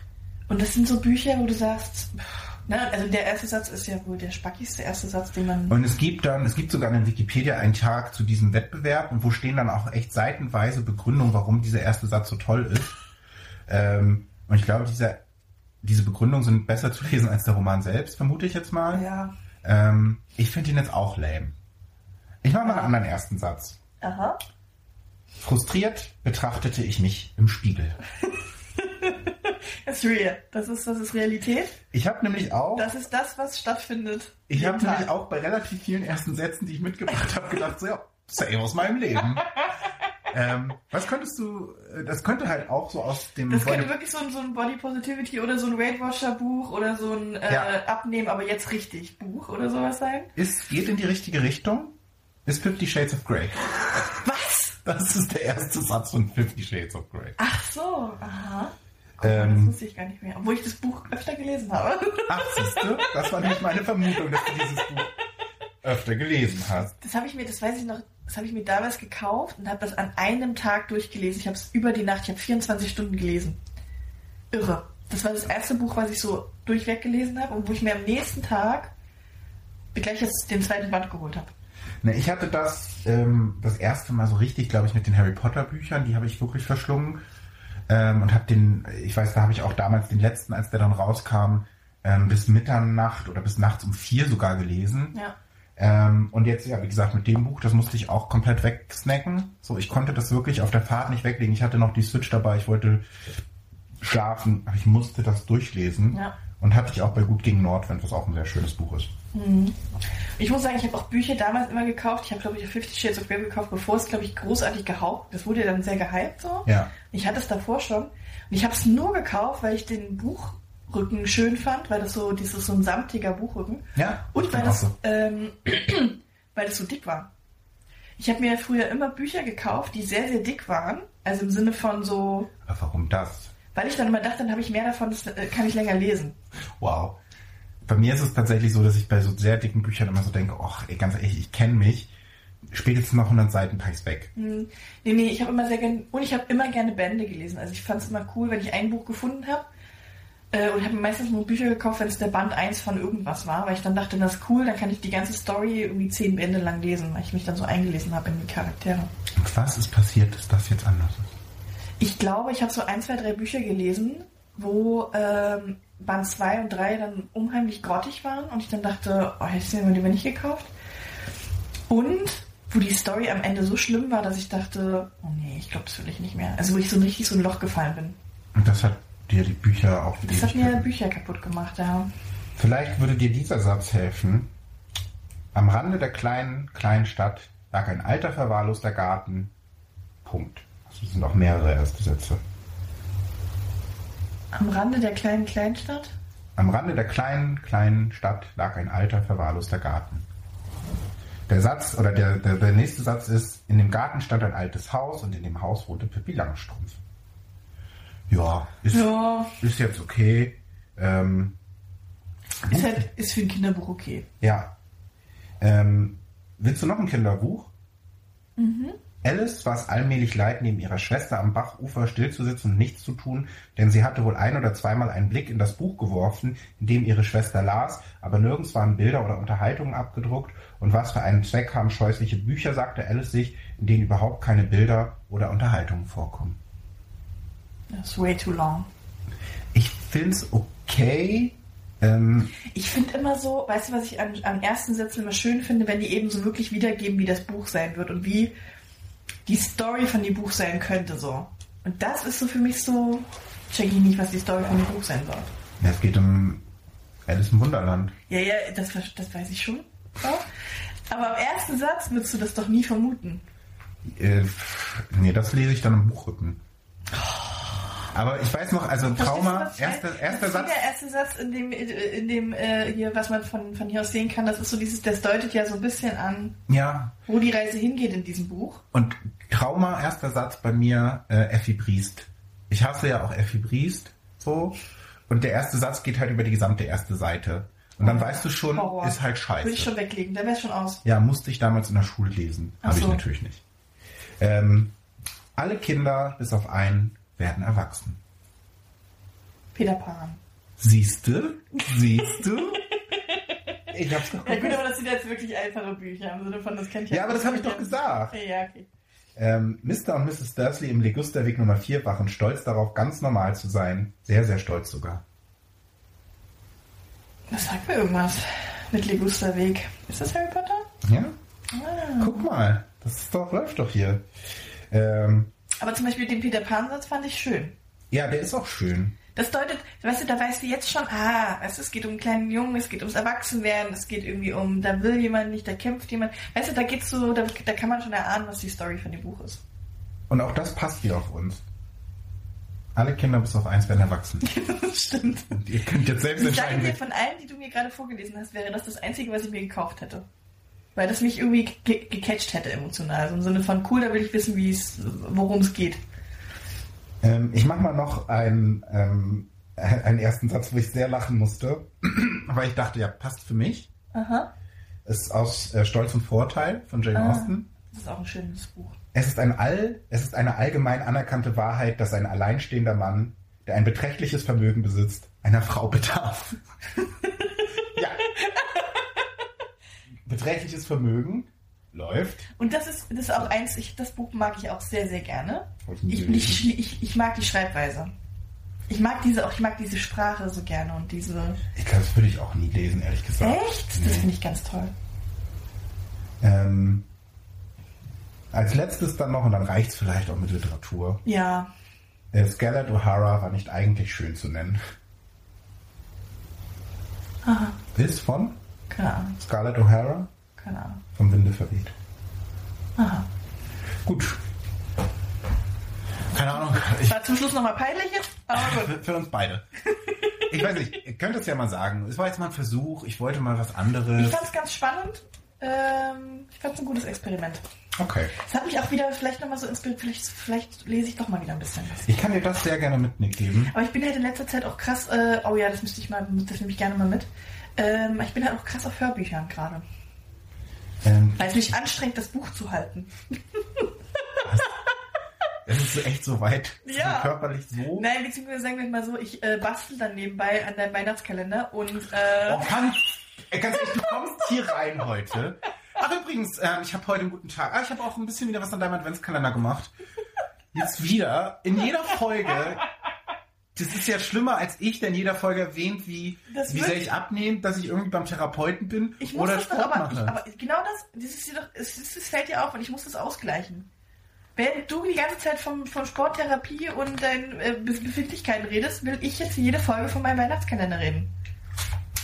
Und das sind so Bücher, wo du sagst, pff, ne, also der erste Satz ist ja wohl der spackigste erste Satz, den man. Und es gibt dann, es gibt sogar in Wikipedia einen Tag zu diesem Wettbewerb und wo stehen dann auch echt seitenweise Begründungen, warum dieser erste Satz so toll ist. Ähm, und ich glaube, dieser, diese Begründungen sind besser zu lesen als der Roman selbst, vermute ich jetzt mal. ja. Ähm, ich finde ihn jetzt auch lame. Ich mache mal einen anderen ersten Satz. Aha. Frustriert betrachtete ich mich im Spiegel. *laughs* Das ist real. Das ist, das ist Realität. Ich habe nämlich auch, Das ist das, was stattfindet. ich habe nämlich auch bei relativ vielen ersten Sätzen, die ich mitgebracht habe, gedacht, so ja, same aus meinem Leben. *laughs* ähm, was könntest du, äh, das könnte halt auch so aus dem Das könnte Body- wirklich so ein, so ein Body Positivity oder so ein Weight Washer Buch oder so ein äh, Ja. Abnehmen, aber jetzt richtig Buch oder sowas sein. ist, geht in die richtige Richtung, ist Fifty Shades of Grey. Was? Das ist der erste Satz von Fifty Shades of Grey. Ach so, aha. Mal, das Ähm, wusste ich gar nicht mehr. Obwohl ich das Buch öfter gelesen habe. ach, siehste, das war nämlich meine Vermutung, dass du dieses Buch öfter gelesen hast. Das habe ich mir, das weiß ich noch, das habe ich mir damals gekauft und habe das an einem Tag durchgelesen. Ich habe es über die Nacht, ich habe 24 Stunden gelesen. Irre. Das war das erste Buch, was ich so durchweg gelesen habe und wo ich mir am nächsten Tag gleich jetzt den zweiten Band geholt habe. Ne, ich hatte das ähm, das erste Mal so richtig, glaube ich, mit den Harry Potter Büchern, die habe ich wirklich verschlungen. Ähm, und habe den, ich weiß, da habe ich auch damals den letzten, als der dann rauskam, ähm, bis Mitternacht oder bis nachts um vier sogar gelesen. Ja. Ähm, und jetzt, ja, wie gesagt, mit dem Buch, das musste ich auch komplett wegsnacken. So, ich konnte das wirklich auf der Fahrt nicht weglegen. Ich hatte noch die Switch dabei, ich wollte schlafen, aber ich musste das durchlesen. Ja. Und hatte ich auch bei Gut gegen Nordwind, was auch ein sehr schönes Buch ist. Ich muss sagen, ich habe auch Bücher damals immer gekauft. Ich habe, glaube ich, Fifty Shades of Grey gekauft, bevor es, glaube ich, großartig gehaucht. Das wurde ja dann sehr gehypt so. Ja. Ich hatte es davor schon. Und ich habe es nur gekauft, weil ich den Buchrücken schön fand, weil das so, dieses so ein samtiger Buchrücken. Ja, Und ich weil das, so. ähm, *clears throat* weil das so dick war. Ich habe mir früher immer Bücher gekauft, die sehr, sehr dick waren. Also im Sinne von so, Aber warum das? weil ich dann immer dachte, dann habe ich mehr davon, das äh, kann ich länger lesen. Wow. Bei mir ist es tatsächlich so, dass ich bei so sehr dicken Büchern immer so denke, ach, ganz ehrlich, ich kenne mich. Spätestens nach 100 Seiten pack ich's weg. Hm, Nee, nee, ich habe immer sehr gerne, und ich habe immer gerne Bände gelesen. Also ich fand es immer cool, wenn ich ein Buch gefunden habe. Äh, und habe meistens nur Bücher gekauft, wenn es der Band 1 von irgendwas war, weil ich dann dachte, das ist cool, dann kann ich die ganze Story irgendwie zehn Bände lang lesen, weil ich mich dann so eingelesen habe in die Charaktere. Und was ist passiert, dass das jetzt anders ist? Ich glaube, ich habe so ein, zwei, drei Bücher gelesen, wo ähm, Band 2 und 3 dann unheimlich grottig waren und ich dann dachte, oh, hätte ich sie mir lieber nicht gekauft. Und wo die Story am Ende so schlimm war, dass ich dachte, oh nee, ich glaube, das will ich nicht mehr. Also wo ich so richtig so ein Loch gefallen bin. Und das hat dir die Bücher auch Das hat mir Bücher kaputt gemacht, ja. Vielleicht würde dir dieser Satz helfen. Am Rande der kleinen, kleinen Stadt lag ein alter, verwahrloster Garten. Punkt. Also es sind auch mehrere erste Sätze. Am Rande der kleinen Kleinstadt? Am Rande der kleinen, kleinen Stadt lag ein alter, verwahrloster Garten. Der Satz oder der, der, der nächste Satz ist, in dem Garten stand ein altes Haus und in dem Haus wohnte Pippi Langstrumpf. Ja, ist, Ja, ist jetzt okay. Ähm, ist halt, ist für ein Kinderbuch okay. ja. Ähm, willst du noch ein Kinderbuch? Alice war es allmählich leid, neben ihrer Schwester am Bachufer stillzusitzen und nichts zu tun, denn sie hatte wohl ein oder zweimal einen Blick in das Buch geworfen, in dem ihre Schwester las, aber nirgends waren Bilder oder Unterhaltungen abgedruckt und was für einen Zweck haben scheußliche Bücher, sagte Alice sich, in denen überhaupt keine Bilder oder Unterhaltungen vorkommen. Ist way too long. Ich find's okay. Ähm, Ich finde immer so, weißt du, was ich an, an ersten Sätzen immer schön finde, wenn die eben so wirklich wiedergeben, wie das Buch sein wird und wie die Story von dem Buch sein könnte, so. Und das ist so für mich so, check ich nicht, was die Story von dem Buch sein soll. ja, es geht um Alice im Wunderland. Ja, ja, das, das weiß ich schon. So. Aber am ersten Satz würdest du das doch nie vermuten. Äh, nee, das lese ich dann im Buchrücken. Aber ich weiß noch, also Trauma, ich erster, erster das ist Satz. Der erste Satz, in dem, in dem äh, hier, was man von, von hier aus sehen kann, das ist so dieses, das deutet ja so ein bisschen an, Ja, wo die Reise hingeht in diesem Buch. und Trauma, erster Satz bei mir, äh, Effi Briest. Ich hasse ja auch Effi Briest, so. Und der erste Satz geht halt über die gesamte erste Seite. Und dann weißt du schon, Horror. ist halt Würde ich scheiße. schon weglegen, da wäre schon aus. Ja, musste ich damals in der Schule lesen. Habe ich so. natürlich nicht. Ähm, alle Kinder, bis auf einen, werden erwachsen. Peter Pan. Siehst du? Siehst du? *laughs* Ich hab's doch Ja gut, aber das sind jetzt wirklich einfache Bücher im Sinne von, das kennt ja. Ja, aber das habe ich doch gesagt. Ja, okay. Ähm, Mr. und Mrs. Dursley im Legusterweg Nummer 4 waren stolz darauf, ganz normal zu sein. Sehr, sehr stolz sogar. Das sagt mir irgendwas. Mit Legusterweg. Ist das Harry Potter? Ja? Ah. Guck mal, das ist doch, läuft doch hier. Ähm, Aber zum Beispiel den Peter Pan-Satz fand ich schön. ja, der ist auch schön. Das deutet, weißt du, da weißt du jetzt schon, ah, weißt du, es geht um einen kleinen Jungen, es geht ums Erwachsenwerden, es geht irgendwie um, da will jemand nicht, da kämpft jemand. Weißt du, da geht's so, da, da kann man schon erahnen, was die Story von dem Buch ist. Und auch das passt wieder auf uns. Alle Kinder bis auf eins werden erwachsen. *laughs* stimmt. Und ihr könnt jetzt selbst Ich sage entscheiden. dir, welch- von allen, die du mir gerade vorgelesen hast, wäre das das Einzige, was ich mir gekauft hätte. Weil das mich irgendwie ge gecatcht hätte emotional. So im Sinne von, cool, da will ich wissen, wie es, worum es geht. Ähm, ich mache mal noch einen, ähm, *laughs* einen ersten Satz, wo ich sehr lachen musste, *clears throat* weil ich dachte, ja, passt für mich. Aha. Ist aus äh, Stolz und Vorteil von Jane Ah. Austen. Das ist auch ein schönes Buch. Es ist, ein all, es ist eine allgemein anerkannte Wahrheit, dass ein alleinstehender Mann, der ein beträchtliches Vermögen besitzt, einer Frau bedarf. *laughs* Beträchtliches Vermögen läuft. Und das ist, das ist auch eins, ich, das Buch mag ich auch sehr, sehr gerne. Ich Ich, ich, ich, mag die Schreibweise. Ich mag diese auch, ich mag diese Sprache so gerne und diese. Ich glaube, das würde ich auch nie lesen, ehrlich gesagt. Echt? Das Nee. finde ich ganz toll. Ähm, als letztes dann noch, und dann reicht's vielleicht auch mit Literatur. Ja. Äh, Scarlett O'Hara war nicht eigentlich schön zu nennen. Aha. Ist von Keine Ahnung. Scarlett O'Hara Keine Ahnung. vom Winde verweht. Aha. Gut. Keine Ahnung. Ich, War zum Schluss nochmal peinlich jetzt, aber gut. für, für uns beide. Ich weiß nicht, ihr könnt es ja mal sagen. Es war jetzt mal ein Versuch. Ich wollte mal was Ich anderes. fand es ganz spannend. Ähm, ich fand es ein gutes Experiment. Okay. Es hat mich auch wieder vielleicht nochmal so inspiriert. Vielleicht, vielleicht lese ich doch mal wieder ein bisschen was. Ich kann dir das sehr gerne mitgeben. Aber ich bin halt in letzter Zeit auch krass, äh, oh ja, das müsste ich mal, das nehme ich gerne mal mit. Ähm, ich bin halt auch krass auf Hörbüchern gerade. Ähm, Weil es mich anstrengt, das Buch zu halten. *laughs* es ist so echt so weit. Ist Ja. *laughs* körperlich so. Nein, beziehungsweise sagen wir mal so, ich äh, bastel dann nebenbei an deinem Weihnachtskalender und äh, Oh, Franz, ey, ganz ehrlich, du kommst hier rein heute. Ach übrigens, ähm, ich habe heute einen guten Tag. Ah, ich habe auch ein bisschen wieder was an deinem Adventskalender gemacht. Jetzt wieder, in jeder Folge. Das ist ja schlimmer als ich, der in jeder Folge erwähnt, wie, Das wie sehr ich abnehme, dass ich irgendwie beim Therapeuten bin ich muss oder das doch Sport aber, ich, mache. aber genau das, das ist dir doch, es, es, fällt dir auf und ich muss das ausgleichen. Wenn du die ganze Zeit vom, von Sporttherapie und deinen äh, Be- Befindlichkeiten redest, will ich jetzt jede Folge von meinem Weihnachtskalender reden.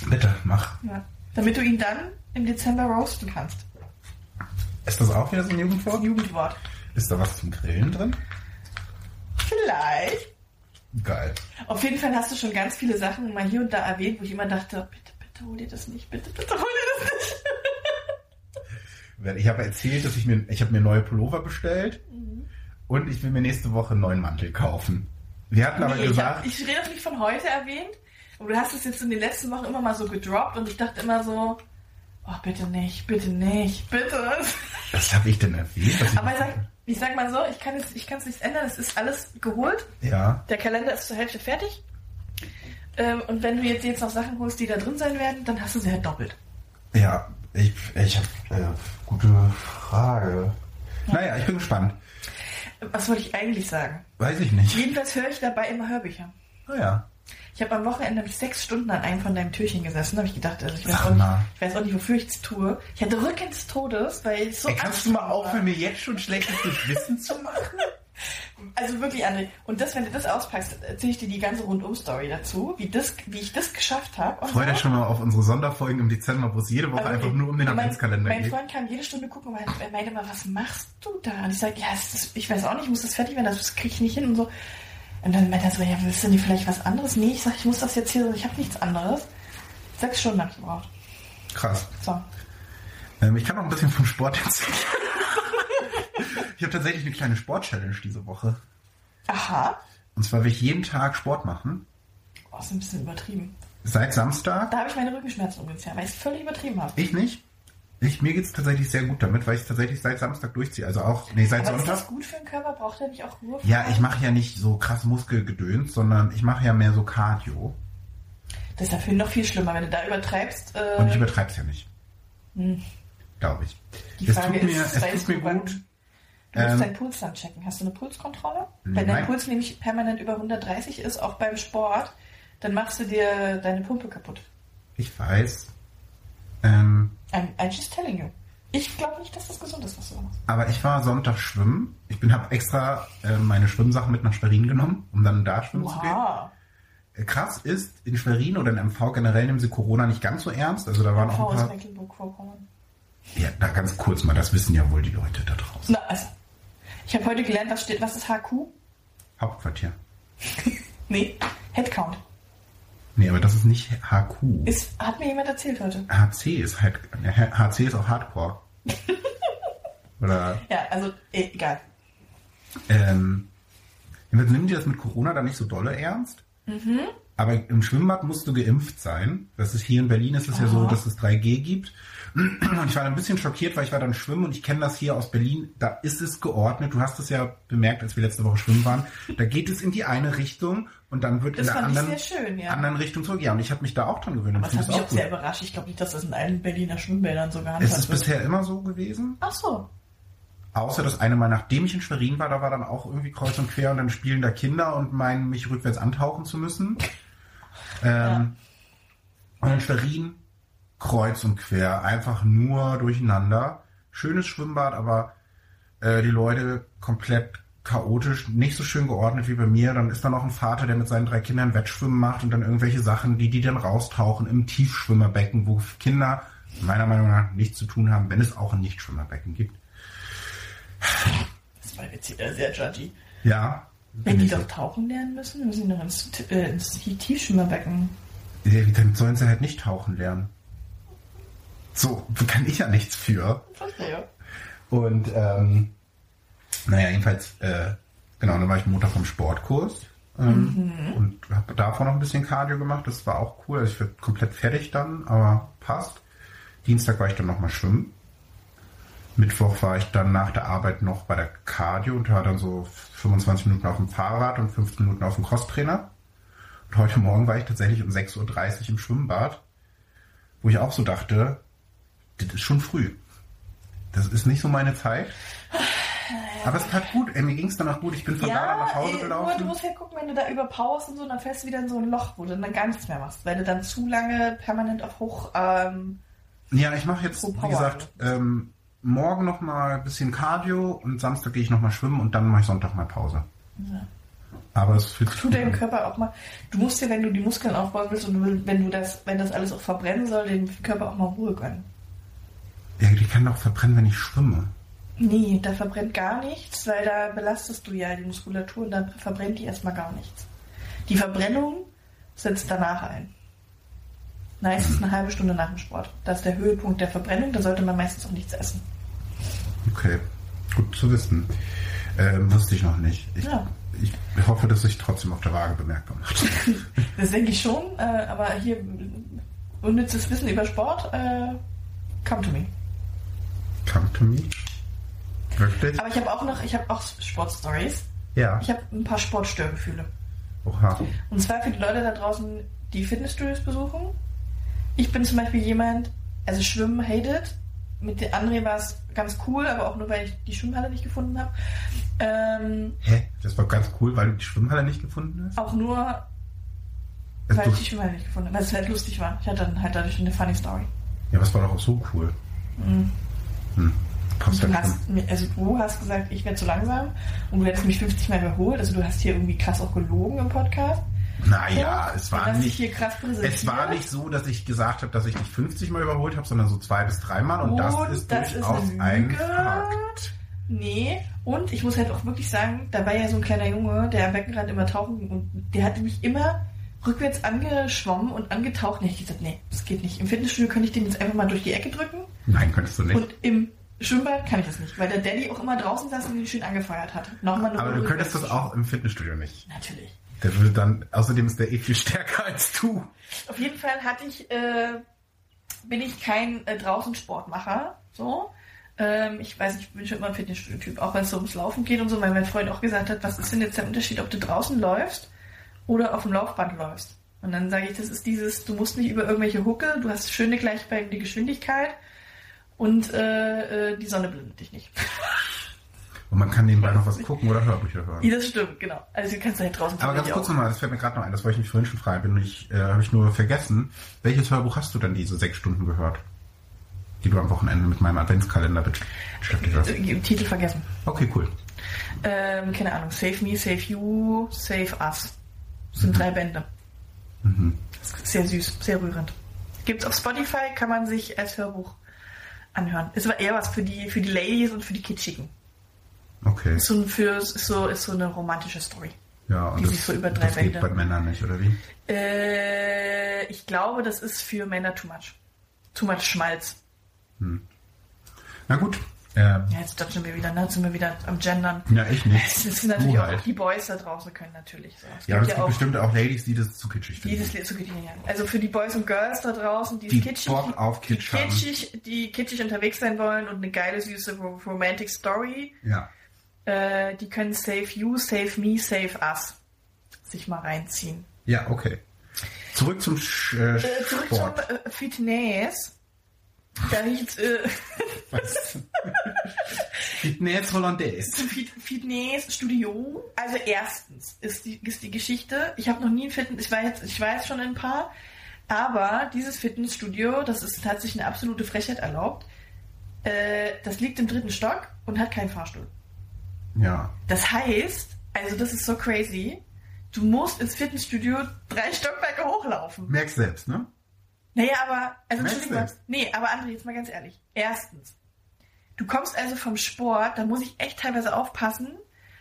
Bitte, mach. Ja. Damit du ihn dann im Dezember roasten kannst. Ist das auch wieder so ein Jugendwort? Jugendwort. Ist da was zum Grillen drin? Vielleicht. Geil. Auf jeden Fall hast du schon ganz viele Sachen mal hier und da erwähnt, wo ich immer dachte, bitte, bitte hol dir das nicht, bitte, bitte hol dir das nicht. Ich habe erzählt, dass ich mir, ich habe mir neue Pullover bestellt Mhm. und ich will mir nächste Woche einen neuen Mantel kaufen. Wir hatten aber Nee, ich, gesagt, hab, ich rede nicht von heute erwähnt. Und du hast es jetzt in den letzten Wochen immer mal so gedroppt und ich dachte immer so, oh bitte nicht, bitte nicht, bitte. was habe ich denn erwähnt? ich Aber ich sag, ich sag mal so, ich kann es ich kann's nicht ändern, es ist alles geholt. ja, Der Kalender ist zur Hälfte fertig. Ähm, und wenn du jetzt, jetzt noch Sachen holst, die da drin sein werden, dann hast du sie halt doppelt. ja, ich, ich habe äh, gute Frage. Naja, ich bin gespannt. Was wollte ich eigentlich sagen? Weiß ich nicht. Jedenfalls höre ich dabei immer Hörbücher. Naja, Ich habe am Wochenende ich sechs Stunden an einem von deinem Türchen gesessen. Da habe ich gedacht, also ich, weiß Sag auch nicht, mal. ich weiß auch nicht, wofür ich es tue. Ich hatte Rücken des Todes, weil ich so Ey, kannst du mal aufhören, mir jetzt schon schlechtes Gewissen zu machen? *laughs* Also wirklich, André. Und das, wenn du das auspackst, erzähle ich dir die ganze Rundum-Story dazu, wie, das, wie ich das geschafft habe. und Freu dich so. schon mal auf unsere Sonderfolgen im Dezember, wo es jede Woche Aber einfach nur um den mein- Adventskalender Mein geht. Freund kam jede Stunde gucken und meinte immer, was machst du da? Und ich sage, ja, ist, ich weiß auch nicht, ich muss das fertig werden, das kriege ich nicht hin und so. Und dann meinte er so, ja, willst du nicht vielleicht was anderes? Nee, ich sage, ich muss das jetzt hier, ich habe nichts anderes. Sechs Stunden habe ich gebraucht. Krass. So. Ähm, ich kann noch ein bisschen vom Sport erzählen. *laughs* ich habe tatsächlich eine kleine Sport-Challenge diese Woche. Aha. Und zwar will ich jeden Tag Sport machen. Oh, ist ein bisschen übertrieben. Seit Samstag. Da habe ich meine Rückenschmerzen übrigens weil ich es völlig übertrieben habe. Ich nicht. Ich, mir geht's tatsächlich sehr gut damit, weil ich es tatsächlich seit Samstag durchziehe. Also auch, nee, seit Aber ist Sonntag. das gut für den Körper? Braucht er nicht auch Ruhe? Ja, ich mache ja nicht so krass Muskelgedöns, sondern ich mache ja mehr so Cardio. Das ist dafür noch viel schlimmer, wenn du da übertreibst. Äh, Und ich übertreibe es ja nicht. Hm. Glaube ich. Die es Frage tut mir, ist, es tut mir gut. Du musst Ähm, deinen Puls dann checken. Hast du eine Pulskontrolle? Wenn dein. Puls nämlich permanent über 130 ist, auch beim Sport, dann machst du dir deine Pumpe kaputt. Ich weiß. Ähm, I'm, I'm just telling you. Ich glaube nicht, dass das gesund ist, was du da machst. aber ich war Sonntag schwimmen. Ich bin habe extra äh, meine Schwimmsachen mit nach Schwerin genommen, um dann da schwimmen zu gehen. Wow. Krass ist, in Schwerin oder in MV generell nehmen sie Corona nicht ganz so ernst. Also da waren auch V ein ist paar... Mecklenburg-Vorpommern. Ja, da ganz kurz mal, das wissen ja wohl die Leute da draußen. Na, also. Ich habe heute gelernt, was steht, was ist HQ? Hauptquartier. *laughs* Nee, Headcount. Nee, aber das ist nicht HQ. Ist, hat mir jemand erzählt heute. HC ist halt, HC ist auch Hardcore. *laughs* Oder, Ja, also, eh, egal. ähm, nehmen die das mit Corona dann nicht so dolle ernst. Aber im Schwimmbad musst du geimpft sein. Das ist hier in Berlin ist es ja so, dass es 3G gibt. Und ich war ein bisschen schockiert, weil ich war dann schwimmen und ich kenne das hier aus Berlin. Da ist es geordnet. Du hast es ja bemerkt, als wir letzte Woche schwimmen waren. Da geht es in die eine Richtung und dann wird Das in der anderen, schön, ja. anderen Richtung zurück. Ja, und ich habe mich da auch dran gewöhnt. Aber das hat mich es auch auch sehr gut. überrascht. Ich glaube nicht, dass das in allen Berliner Schwimmbädern so gehandhabt Es ist wird. bisher immer so gewesen. Ach so. Außer das eine Mal, nachdem ich in Schwerin war, da war dann auch irgendwie kreuz und quer und dann spielen da Kinder und meinen, mich rückwärts antauchen zu müssen. *laughs* Ähm, Und in Schwerin kreuz und quer, einfach nur durcheinander. Schönes Schwimmbad, aber äh, die Leute komplett chaotisch, nicht so schön geordnet wie bei mir. Dann ist da noch ein Vater, der mit seinen drei Kindern Wettschwimmen macht und dann irgendwelche Sachen, die die dann raustauchen im Tiefschwimmerbecken, wo Kinder meiner Meinung nach nichts zu tun haben, wenn es auch ein Nichtschwimmerbecken gibt. Das war jetzt wieder sehr judgy. Ja. Wenn die doch tauchen lernen müssen, müssen die noch ins, äh, ins Tiefschwimmerbecken. Ja, dann sollen sie halt nicht tauchen lernen. So, kann ich ja nichts für. Verstehe. Und ähm, naja, jedenfalls, äh, genau, dann war ich Montag vom Sportkurs ähm, und habe davor noch ein bisschen Cardio gemacht. Das war auch cool. Also ich war komplett fertig dann, aber passt. Dienstag war ich dann nochmal schwimmen. Mittwoch war ich dann nach der Arbeit noch bei der Cardio und war dann so 25 Minuten auf dem Fahrrad und 15 Minuten auf dem Crosstrainer. Und heute Morgen war ich tatsächlich um 6.30 Uhr im Schwimmbad, wo ich auch so dachte, das ist schon früh. Das ist nicht so meine Zeit. Aber es tat gut. Ey, mir ging es danach gut. Ich bin von da dann nach Hause gelaufen. du musst ja gucken, wenn du da überpowerst und so, dann fällst du wieder in so ein Loch, wo du dann gar nichts mehr machst, weil du dann zu lange permanent auf hoch. Ähm, Ja, ich mache jetzt, wie gesagt, ähm, morgen noch mal ein bisschen Cardio und Samstag gehe ich noch mal schwimmen und dann mache ich Sonntag mal Pause. Ja. Aber es fühlt sich tu deinem. Körper auch mal. Du musst ja, wenn du die Muskeln aufbauen willst und wenn du das, wenn das alles auch verbrennen soll, dem Körper auch mal Ruhe gönnen. Ja, die kann doch verbrennen, wenn ich schwimme. Nee, da verbrennt gar nichts, weil da belastest du ja die Muskulatur und dann verbrennt die erstmal gar nichts. Die Verbrennung setzt danach ein. Meistens eine halbe Stunde nach dem Sport. Das ist der Höhepunkt der Verbrennung, da sollte man meistens auch nichts essen. Okay, gut zu wissen. Ähm, wusste ich noch nicht. Ich, Ja. ich hoffe, dass sich trotzdem auf der Waage bemerkbar macht. *laughs* Das denke ich schon, äh, aber hier unnützes Wissen über Sport, äh, come to me. Come to me. Wirklich? Aber ich habe auch noch, ich habe auch Sportstories. Ja. Ich habe ein paar Sportstörgefühle. Oha. Und zwar für die Leute da draußen, die Fitnessstudios besuchen. Ich bin zum Beispiel jemand, also Schwimmen hated. Mit der André war es ganz cool, aber auch nur, weil ich die Schwimmhalle nicht gefunden habe. Ähm, Hä? Das war ganz cool, weil du die Schwimmhalle nicht gefunden hast? auch nur, Also weil ich die Schwimmhalle nicht gefunden habe, weil es halt lustig war. Ich hatte dann halt dadurch eine funny Story. ja, aber es war doch auch so cool. Mhm. Hm. Passt Du hast, also du hast gesagt, ich wäre zu langsam und du hättest mich 50 Mal überholt. Also du hast hier irgendwie krass auch gelogen im Podcast. Naja, es war nicht. Es war nicht so, dass ich gesagt habe, dass ich dich 50 Mal überholt habe, sondern so zwei bis dreimal und das Und ist das ist durchaus eine ein. Fakt. Nee, und ich muss halt auch wirklich sagen, da war ja so ein kleiner Junge, der am Beckenrand immer tauchen und der hatte mich immer rückwärts angeschwommen und angetaucht. Und ich gesagt, nee, das geht nicht. Im Fitnessstudio könnte ich den jetzt einfach mal durch die Ecke drücken Nein, könntest du nicht. und im Schwimmbad kann ich das nicht, weil der Daddy auch immer draußen saß und ihn schön angefeuert hat. Nochmal Aber du könntest das auch im Fitnessstudio nicht. Natürlich. Der würde dann, außerdem ist der eh viel stärker *laughs* als du. Auf jeden Fall hatte ich, äh, bin ich kein äh, Draußensportmacher. So. Ähm, ich weiß ich bin schon immer ein Fitnessstudio-Typ, auch wenn es so ums Laufen geht und so, weil mein Freund auch gesagt hat, was ist denn jetzt der Unterschied, ob du draußen läufst oder auf dem Laufband läufst? Und dann sage ich, das ist dieses, du musst nicht über irgendwelche Hucke, du hast schöne gleichbleibende Geschwindigkeit und äh, äh, die Sonne blendet dich nicht. *laughs* Und man kann nebenbei noch was gucken oder Hörbücher hören. Ja, das stimmt, genau. Also du kannst halt draußen Aber ganz kurz nochmal, das fällt mir gerade noch ein, das wollte ich mich vorhin schon fragen, bin ich, äh, habe ich nur vergessen. Welches Hörbuch hast du denn diese sechs Stunden gehört? Die du am Wochenende mit meinem Adventskalender beschäftigt hast. Äh, Titel vergessen. Okay, cool. Ähm, keine Ahnung, Save Me, Save You, Save Us. Das sind drei Bände. Das ist sehr süß, sehr rührend. Gibt's auf Spotify, kann man sich als Hörbuch anhören. Ist aber eher was für die, für die Ladies und für die Kitschigen. Okay. Ist so, für, so, ist so eine romantische Story. Ja, und die das, sich so über drei das geht bei Männern nicht, oder wie? Äh, ich glaube, das ist für Männer too much. Too much Schmalz. Na gut. Ähm, Ja, jetzt dodgen wir wieder, ne? Jetzt sind wir wieder am Gendern. ja, ich nicht. *laughs* Es sind natürlich Du auch halt. die Boys da draußen können natürlich so. Es Ja, aber es gibt gibt bestimmt auch Ladies, die das zu kitschig finden. Dieses Lied zu Gideon. Also für die Boys und Girls da draußen, die, Die kitschig, Bock auf Kitsch die haben. kitschig, die kitschig unterwegs sein wollen und eine geile, süße Ro- Romantic Story, Ja. Äh, die können Save You, Save Me, Save Us sich mal reinziehen. Ja, okay. Zurück zum Sch äh, Äh, zurück Sport. zum äh, Fitness. Da riecht äh, *laughs* Was? Fitness Hollandaise. zum Fit- Fitnessstudio. Also erstens ist die, ist die Geschichte, ich habe noch nie ein Fitness, ich war jetzt, ich war jetzt schon in ein paar, aber dieses Fitnessstudio, das ist tatsächlich eine absolute Frechheit erlaubt. Äh, das liegt im dritten Stock und hat keinen Fahrstuhl. Ja. Das heißt, also das ist so crazy, du musst ins Fitnessstudio drei Stockwerke hochlaufen. Merkst selbst, ne? Naja, aber, also Merkst Entschuldigung, selbst. nee, aber André, jetzt mal ganz ehrlich. Erstens, du kommst also vom Sport, da muss ich echt teilweise aufpassen,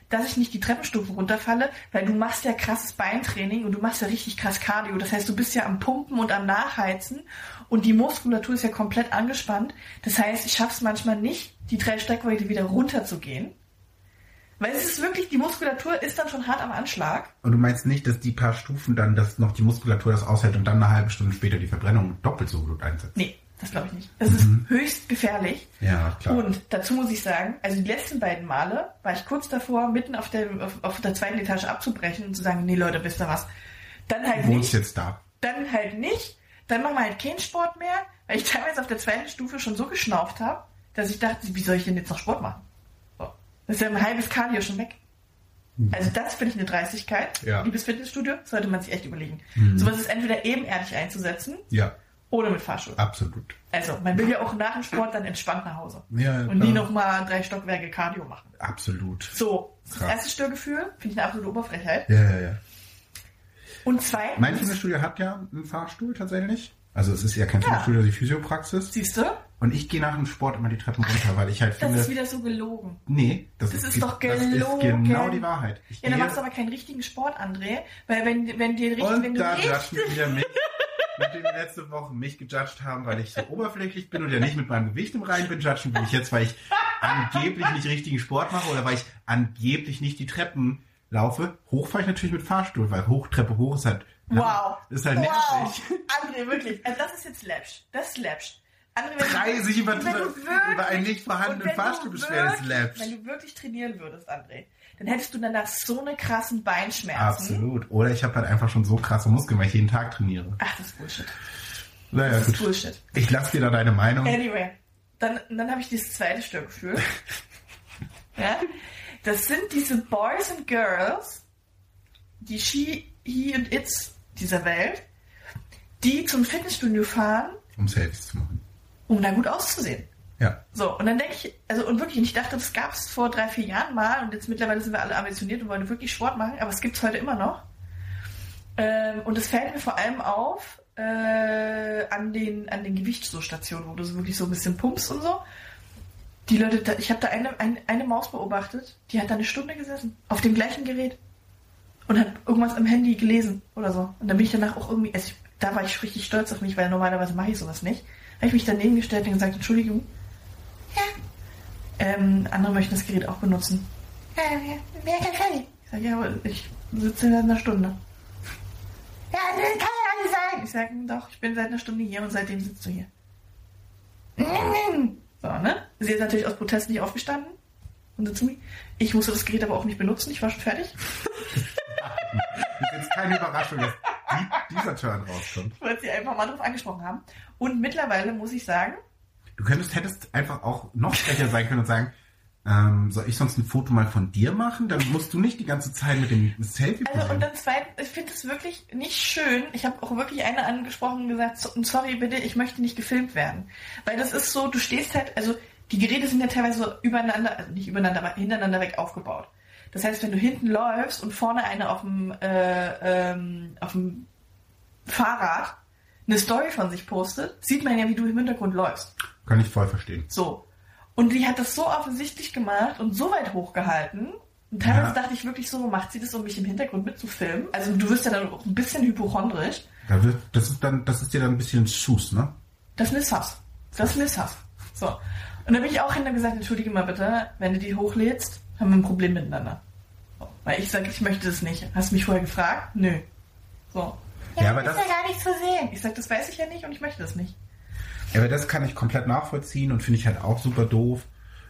dass ich nicht die Treppenstufen runterfalle, weil du machst ja krasses Beintraining und du machst ja richtig krass Cardio. Das heißt, du bist ja am Pumpen und am Nachheizen und die Muskulatur ist ja komplett angespannt. Das heißt, ich schaff's manchmal nicht, die drei Steckweite wieder runterzugehen. Weil es ist wirklich, die Muskulatur ist dann schon hart am Anschlag. Und du meinst nicht, dass die paar Stufen dann, dass noch die Muskulatur das aushält und dann eine halbe Stunde später die Verbrennung doppelt so gut einsetzt? Nee, das glaube ich nicht. Das ist höchst gefährlich. Ja, klar. Und dazu muss ich sagen, also die letzten beiden Male war ich kurz davor, mitten auf der, auf, auf der zweiten Etage abzubrechen und zu sagen, nee Leute, wisst ihr was? Dann halt du wohnst nicht, jetzt da. dann halt nicht, dann machen wir halt keinen Sport mehr, weil ich *laughs* teilweise auf der zweiten Stufe schon so geschnauft habe, dass ich dachte, wie soll ich denn jetzt noch Sport machen? Das ist ja ein halbes Cardio schon weg. Also das finde ich eine Dreistigkeit. Ja. Liebes Fitnessstudio, sollte man sich echt überlegen. Mhm. Sowas ist entweder ebenerdig einzusetzen Ja, oder mit Fahrstuhl. absolut. Also, man will ja auch nach dem Sport dann entspannt nach Hause. Ja, Und nie nochmal drei Stockwerke Cardio machen. Absolut. So, das Krass. erste Störgefühl finde ich eine absolute Oberfrechheit. Ja, ja, ja. Und zweitens, Mein Fitnessstudio hat ja einen Fahrstuhl tatsächlich. Also es ist ja kein Fitnessstudio, die Physiopraxis. siehst du, Und ich gehe nach dem Sport immer die Treppen runter, weil ich halt das finde, ist wieder so gelogen. nee, das, Das ist, ist doch Das ist gelogen. genau die Wahrheit. Ich Ja, dann machst du aber keinen richtigen Sport, André. Weil wenn, wenn dir richtig, und wenn du da richtig, judgen wieder mich, nachdem die letzte Woche mich gejudged haben, weil ich so oberflächlich bin und ja nicht mit meinem Gewicht im Rein bin, judgen bin ich jetzt, weil ich angeblich nicht richtigen Sport mache oder weil ich angeblich nicht die Treppen laufe. Hoch fahre ich natürlich mit Fahrstuhl, weil Hochtreppe hoch ist halt, wow. ist halt wow. nervig. André, wirklich. Also das ist jetzt läppsch. Das ist läppsch. André, du- sich über, wenn du über einen wirklich- nicht vorhandenen Fahrstuhl beschweren, ist wirklich- läppisch. Wenn du wirklich trainieren würdest, André, dann hättest du danach so eine krassen Beinschmerzen. Absolut. Oder ich habe halt einfach schon so krasse Muskeln, weil ich jeden Tag trainiere. Ach, das ist Bullshit. Naja, Das ist gut. Bullshit. Ich lasse dir da deine Meinung. Anyway, dann, dann habe ich dieses zweite Störgefühl. *laughs* ja? Das sind diese Boys and Girls, die She, He und It's dieser Welt, die zum Fitnessstudio fahren, Um Selfies zu machen. Um da gut auszusehen. Ja. So, und dann denke ich, also und wirklich, ich dachte, das gab es vor drei, vier Jahren mal und jetzt mittlerweile sind wir alle ambitioniert und wollen wirklich Sport machen, aber es gibt es heute immer noch. Ähm, und es fällt mir vor allem auf äh, an den, an den Gewichtsstationen, wo du so wirklich so ein bisschen pumpst und so. Die Leute, da, ich habe da eine, eine, eine Maus beobachtet, die hat da eine Stunde gesessen, auf dem gleichen Gerät und hat irgendwas am Handy gelesen oder so. Und dann bin ich danach auch irgendwie, also ich, da war ich richtig stolz auf mich, weil normalerweise mache ich sowas nicht. Habe ich mich daneben gestellt und gesagt, Entschuldigung, ja. Ähm, andere möchten das Gerät auch benutzen. Ja, wer kann fertig? Ich sage, ja, aber ich sitze seit einer Stunde. Ja, das kann ja nicht sein. Ich sage, doch, ich bin seit einer Stunde hier und seitdem sitzt du hier. So, ne? Sie ist natürlich aus Protest nicht aufgestanden und sitzt mir. Ich musste das Gerät aber auch nicht benutzen, ich war schon fertig. *laughs* Das ist jetzt keine Überraschung, *laughs* dieser Turn rauskommt. Ich wollte sie einfach mal drauf angesprochen haben. Und mittlerweile muss ich sagen, Du könntest, hättest einfach auch noch frecher sein können und sagen, ähm, soll ich sonst ein Foto mal von dir machen? Dann musst du nicht die ganze Zeit mit dem Selfie Also und dann zweitens, ich finde es wirklich nicht schön. Ich habe auch wirklich eine angesprochen und gesagt, so- sorry bitte, ich möchte nicht gefilmt werden. Weil das ist so, du stehst halt, also die Geräte sind ja teilweise so übereinander, also nicht übereinander, aber hintereinander weg aufgebaut. Das heißt, wenn du hinten läufst und vorne eine auf dem, äh, ähm, auf dem Fahrrad eine Story von sich postet, sieht man ja, wie du im Hintergrund läufst. Kann ich voll verstehen. So. Und die hat das so offensichtlich gemacht und so weit hochgehalten. Und teilweise Ja. dachte ich wirklich so, macht sie das, um mich im Hintergrund mitzufilmen? Also du wirst ja dann auch ein bisschen hypochondrisch. Da wird, das ist dann, das ist dir dann ein bisschen Schuss, ne? Das ist Misshass. Das ist Misshass. So. Und dann bin ich auch hin und gesagt, entschuldige mal bitte, wenn du die hochlädst, haben wir ein Problem miteinander. Weil ich sage, ich möchte das nicht. Hast du mich vorher gefragt? Nö. So. Ja, aber ist das- ja gar nicht zu sehen. Ich sage, das weiß ich ja nicht und ich möchte das nicht. Ja, aber das kann ich komplett nachvollziehen und finde ich halt auch super doof.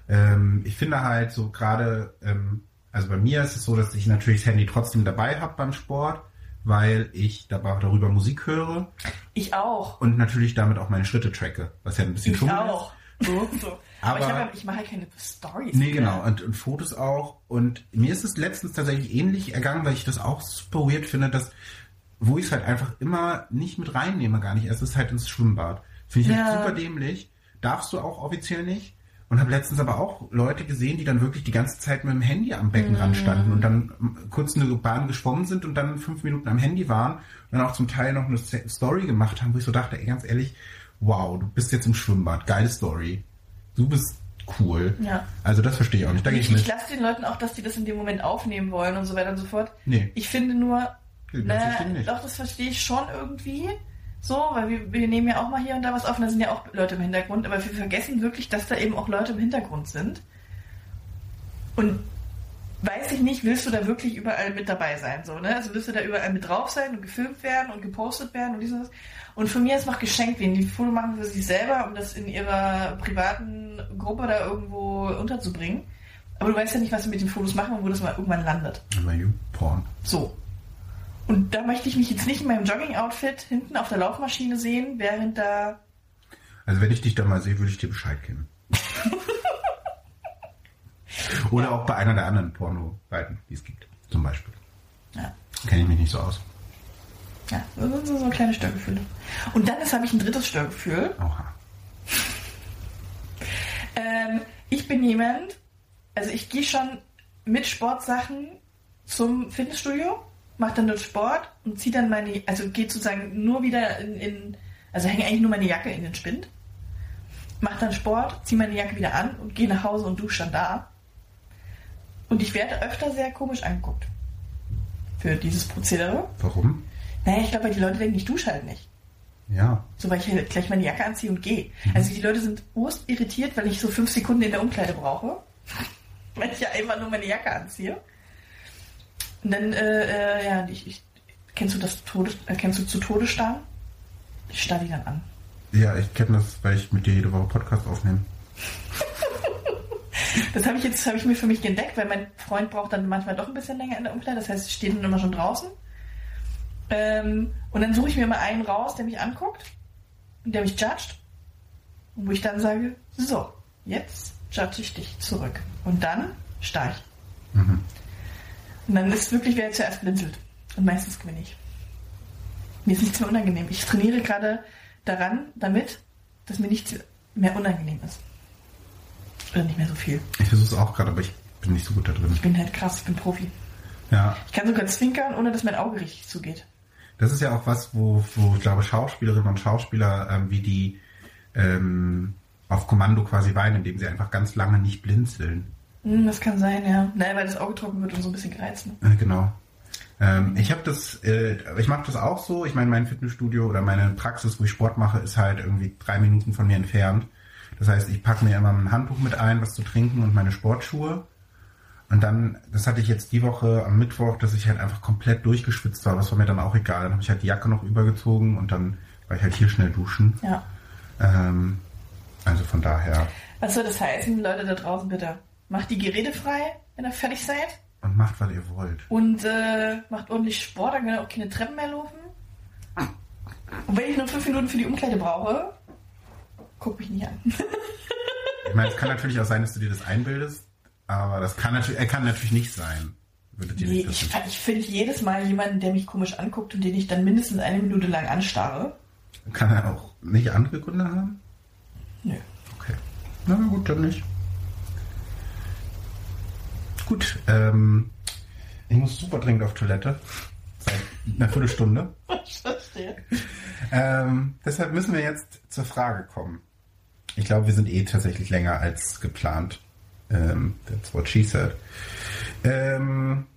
Ähm, ich finde halt so gerade, ähm, also bei mir ist es so, dass ich natürlich das Handy trotzdem dabei habe beim Sport, weil ich dabei darüber Musik höre Ich auch. und natürlich damit auch meine Schritte tracke, was ja ein bisschen Ich auch. So, so. Aber, Aber- ich, ich mache ja keine Stories. Nee, genau. Und, und Fotos auch. Und mir ist es letztens tatsächlich ähnlich ergangen, weil ich das auch super weird finde, dass, wo ich es halt einfach immer nicht mit reinnehme, gar nicht. Es ist halt ins Schwimmbad. Finde ich halt Ja. super dämlich. Darfst du auch offiziell nicht. Und habe letztens aber auch Leute gesehen, die dann wirklich die ganze Zeit mit dem Handy am Beckenrand standen und dann kurz eine Bahn geschwommen sind und dann fünf Minuten am Handy waren und dann auch zum Teil noch eine Story gemacht haben, wo ich so dachte, ey, ganz ehrlich, wow, du bist jetzt im Schwimmbad, geile Story. Du bist cool. Ja. Also das verstehe ich auch nicht. Da ich Ich, ich lasse den Leuten auch, dass die das in dem Moment aufnehmen wollen und so weiter und so fort. Nee. Ich finde nur, Das na, verstehe ich nicht. doch, das verstehe ich schon irgendwie. So, weil wir, wir nehmen ja auch mal hier und da was auf und da sind ja auch Leute im Hintergrund, aber wir vergessen wirklich, dass da eben auch Leute im Hintergrund sind. Und weiß ich nicht, willst du da wirklich überall mit dabei sein? So, ne? Also willst du da überall mit drauf sein und gefilmt werden und gepostet werden und dieses. Und von mir ist noch geschenkt, wenn die Foto machen für sich selber, um das in ihrer privaten Gruppe da irgendwo unterzubringen. Aber du weißt ja nicht, was sie mit den Fotos machen und wo das mal irgendwann landet. Aber you Porn. So. Und da möchte ich mich jetzt nicht in meinem Jogging-Outfit hinten auf der Laufmaschine sehen, während da. Also wenn ich dich da mal sehe, würde ich dir Bescheid geben. *laughs* Oder auch bei einer der anderen Porno-Seiten, die es gibt. Zum Beispiel. Ja, Kenne ich mich nicht so aus. Ja das sind so, so kleine Störgefühle. Und dann habe ich ein drittes Störgefühl. Oha. Ähm, ich bin jemand, also ich gehe schon mit Sportsachen zum Fitnessstudio, mache dann dort Sport und ziehe dann meine, also gehe sozusagen nur wieder in, in also hänge eigentlich nur meine Jacke in den Spind, mache dann Sport, ziehe meine Jacke wieder an und gehe nach Hause und dusche dann da. Und ich werde öfter sehr komisch angeguckt für dieses Prozedere. Warum? Naja, ich glaube, weil die Leute denken, ich dusche halt nicht. Ja. So, weil ich halt gleich meine Jacke anziehe und gehe. Also die Leute sind urst irritiert, weil ich so fünf Sekunden in der Umkleide brauche. *laughs* weil ich ja einfach nur meine Jacke anziehe. Und dann, äh, äh, ja, ich, ich, kennst du das Todes, äh, kennst du zu Tode starren? Ich starre die dann an. Ja, ich kenne das, weil ich mit dir jede Woche Podcast aufnehme. *laughs* Das habe ich jetzt, habe ich mir für mich entdeckt, weil mein Freund braucht dann manchmal doch ein bisschen länger in der Umkleide. Das heißt, ich stehe dann immer schon draußen. Ähm, und dann suche ich mir mal einen raus, der mich anguckt und der mich judgt. Und wo ich dann sage, so, jetzt judge ich dich zurück. Und dann ich. Mhm. Und dann ist wirklich, wer zuerst blinzelt. Und meistens gewinne ich. Mir ist nichts mehr unangenehm. Ich trainiere gerade daran, damit, dass mir nichts mehr unangenehm ist. Oder nicht mehr so viel. Ich versuche es auch gerade, aber ich bin nicht so gut da drin. Ich bin halt krass, ich bin Profi. Ja, Ich kann sogar zwinkern, ohne dass mein Auge richtig zugeht. Das ist ja auch was, wo, wo ich glaube, Schauspielerinnen und Schauspieler, ähm, wie die ähm, auf Kommando quasi weinen, indem sie einfach ganz lange nicht blinzeln. Hm, das kann sein, ja. Nein, weil das Auge trocken wird und so ein bisschen gereizt. Ne? Äh, genau. Ähm, ich habe das, äh, ich mache das auch so. Ich meine, mein Fitnessstudio oder meine Praxis, wo ich Sport mache, ist halt irgendwie drei Minuten von mir entfernt. Das heißt, ich packe mir immer ein Handtuch mit ein, was zu trinken und meine Sportschuhe. Und dann, das hatte ich jetzt die Woche am Mittwoch, dass ich halt einfach komplett durchgeschwitzt war. Das war mir dann auch egal. Dann habe ich halt die Jacke noch übergezogen und dann war ich halt hier schnell duschen. Ja. Ähm, also von daher. Was soll das heißen, Leute da draußen, bitte? Macht die Geräte frei, wenn ihr fertig seid. Und macht, was ihr wollt. Und äh, macht ordentlich Sport, dann könnt ihr auch keine Treppen mehr laufen. Und wenn ich nur fünf Minuten für die Umkleide brauche, guck mich nicht an. Ich meine, es kann natürlich auch sein, dass du dir das einbildest, aber das kann natürlich, er kann natürlich nicht sein. Würdet ihr Nee, nicht ich, ich finde jedes Mal jemanden, der mich komisch anguckt und den ich dann mindestens eine Minute lang anstarre. Kann er auch nicht andere Gründe haben? Nö. Okay. Na gut, dann nicht. Gut, ähm, ich muss super dringend auf Toilette. Seit einer Viertelstunde. *laughs* Verstehe. Ähm, deshalb müssen wir jetzt zur Frage kommen. Ich glaube, wir sind eh tatsächlich länger als geplant. Ähm, that's what she said. Ähm,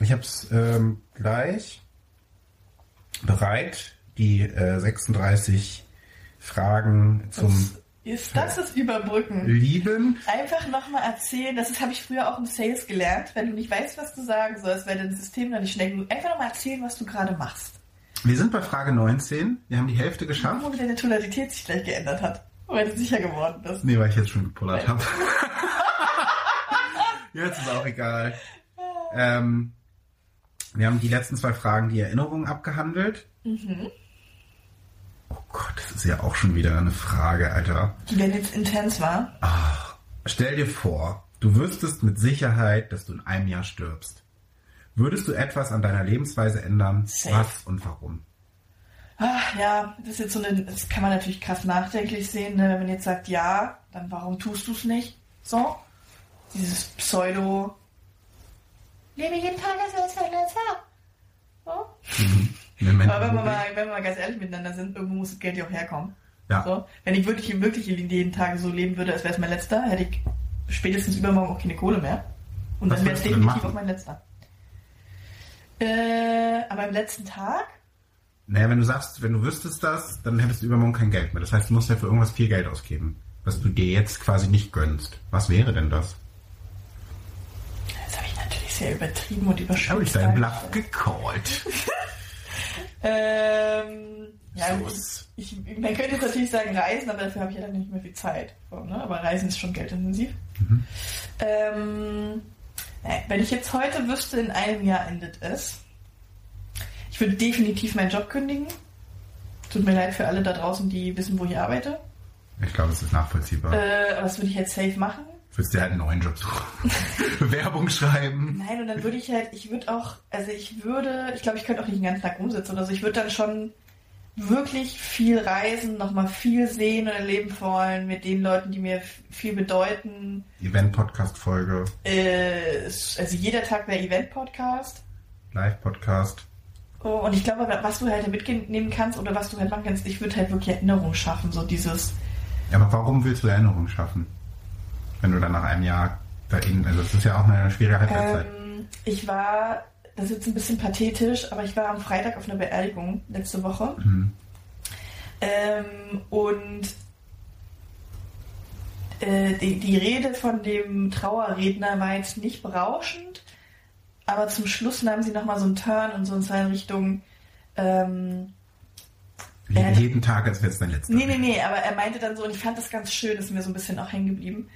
ich habe es ähm, gleich bereit, die äh, 36 Fragen zum Das ist, das ist Überbrücken. Lieben. Einfach nochmal erzählen, das habe ich früher auch im Sales gelernt, wenn du nicht weißt, was du sagen sollst, weil dein System noch nicht schnell genug. Einfach nochmal erzählen, was du gerade machst. Wir sind bei Frage 19. Wir haben die Hälfte geschafft. wie deine Tonalität sich gleich geändert hat. Weil du sicher geworden bist. Nee, weil ich jetzt schon gepullert habe. Jetzt ist auch egal. Ähm, wir haben die letzten zwei Fragen, die Erinnerungen abgehandelt. Oh Gott, das ist ja auch schon wieder eine Frage, Alter. Die werden jetzt intens war. Stell dir vor, du wüsstest mit Sicherheit, dass du in einem Jahr stirbst. Würdest du etwas an deiner Lebensweise ändern? Safe. Was und warum? Ah, ja, das ist jetzt so eine, das kann man natürlich krass nachdenklich sehen, ne? wenn man jetzt sagt, ja, dann warum tust du es nicht? So, dieses Pseudo, lebe jeden Tag als wäre es dein letzter. So. Moment, Aber wenn wir, mal, wenn wir mal ganz ehrlich miteinander sind, irgendwo muss das Geld ja auch herkommen. Ja. So. Wenn ich wirklich, wirklich jeden Tag so leben würde, als wäre es mein letzter, hätte ich spätestens übermorgen auch keine Kohle mehr. Und Was dann wäre es definitiv machen? auch mein letzter. Äh, aber am letzten Tag? Naja, wenn du sagst, wenn du wüsstest das, dann hättest du übermorgen kein Geld mehr. Das heißt, du musst ja für irgendwas viel Geld ausgeben, was du dir jetzt quasi nicht gönnst. Was wäre denn das? Sehr übertrieben und überspitzt. Habe ich deinen Bluff gecallt. *laughs* Ähm, ja, ich, ich, man könnte jetzt natürlich sagen Reisen, aber dafür habe ich ja dann nicht mehr viel Zeit. So, ne? Aber Reisen ist schon geldintensiv. Mhm. Ähm, wenn ich jetzt heute wüsste, in einem Jahr endet es, ich würde definitiv meinen Job kündigen. Tut mir leid für alle da draußen, die wissen, wo ich arbeite. Ich glaube, das ist nachvollziehbar. Äh, aber das würde ich jetzt safe machen. Würdest dir halt einen neuen Job suchen. *laughs* Bewerbung schreiben. Nein, und dann würde ich halt, ich würde auch, also ich würde, ich glaube, ich könnte auch nicht den ganzen Tag rumsitzen oder so. Ich würde dann schon wirklich viel reisen, nochmal viel sehen und erleben wollen mit den Leuten, die mir viel bedeuten. Event-Podcast-Folge, Äh, also jeder Tag wäre Event-Podcast. Live-Podcast. Oh, und ich glaube, was du halt mitnehmen kannst oder was du halt machen kannst, ich würde halt wirklich Erinnerungen schaffen, so dieses, Ja, aber warum willst du Erinnerungen schaffen? Wenn du dann nach einem Jahr dahin, also das ist ja auch eine schwierige Halbwertszeit. ähm, ich war, das ist jetzt ein bisschen pathetisch, aber ich war am Freitag auf einer Beerdigung letzte Woche. Mhm. Ähm, und äh, die, die Rede von dem Trauerredner war jetzt nicht berauschend, aber zum Schluss nahm sie nochmal so einen Turn und so in seine Richtung. Ähm, er hat- jeden Tag, als wäre es dein letzter. nee, nee, nee, aber er meinte dann so, und ich fand das ganz schön, ist mir so ein bisschen auch hängen geblieben.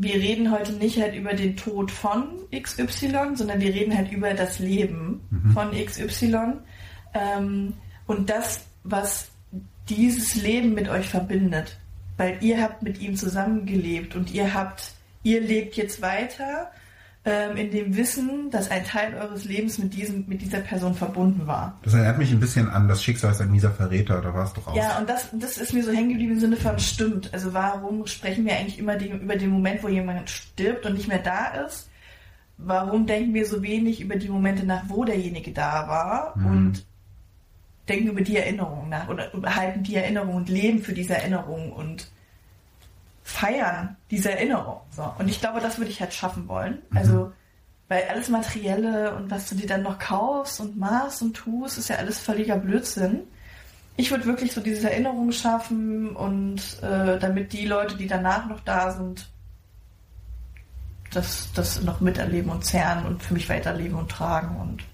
Wir reden heute nicht halt über den Tod von XY, sondern wir reden halt über das Leben von XY. Ähm, und das, was dieses Leben mit euch verbindet. Weil ihr habt mit ihm zusammengelebt und ihr habt, ihr lebt jetzt weiter in dem Wissen, dass ein Teil eures Lebens mit diesem, mit dieser Person verbunden war. Das erinnert mich ein bisschen an das Schicksal ist ein mieser Verräter, da warst du raus. Ja, und das, das ist mir so hängen geblieben im Sinne von stimmt. Also warum sprechen wir eigentlich immer den, über den Moment, wo jemand stirbt und nicht mehr da ist? Warum denken wir so wenig über die Momente nach, wo derjenige da war Mhm. und denken über die Erinnerung nach oder halten die Erinnerung und leben für diese Erinnerung und feiern diese Erinnerung. So. Und ich glaube, das würde ich halt schaffen wollen. Also, weil alles Materielle und was du dir dann noch kaufst und machst und tust, ist ja alles völliger Blödsinn ich würde wirklich so diese Erinnerung schaffen und äh, damit die Leute, die danach noch da sind, das, das noch miterleben und zerren und für mich weiterleben und tragen und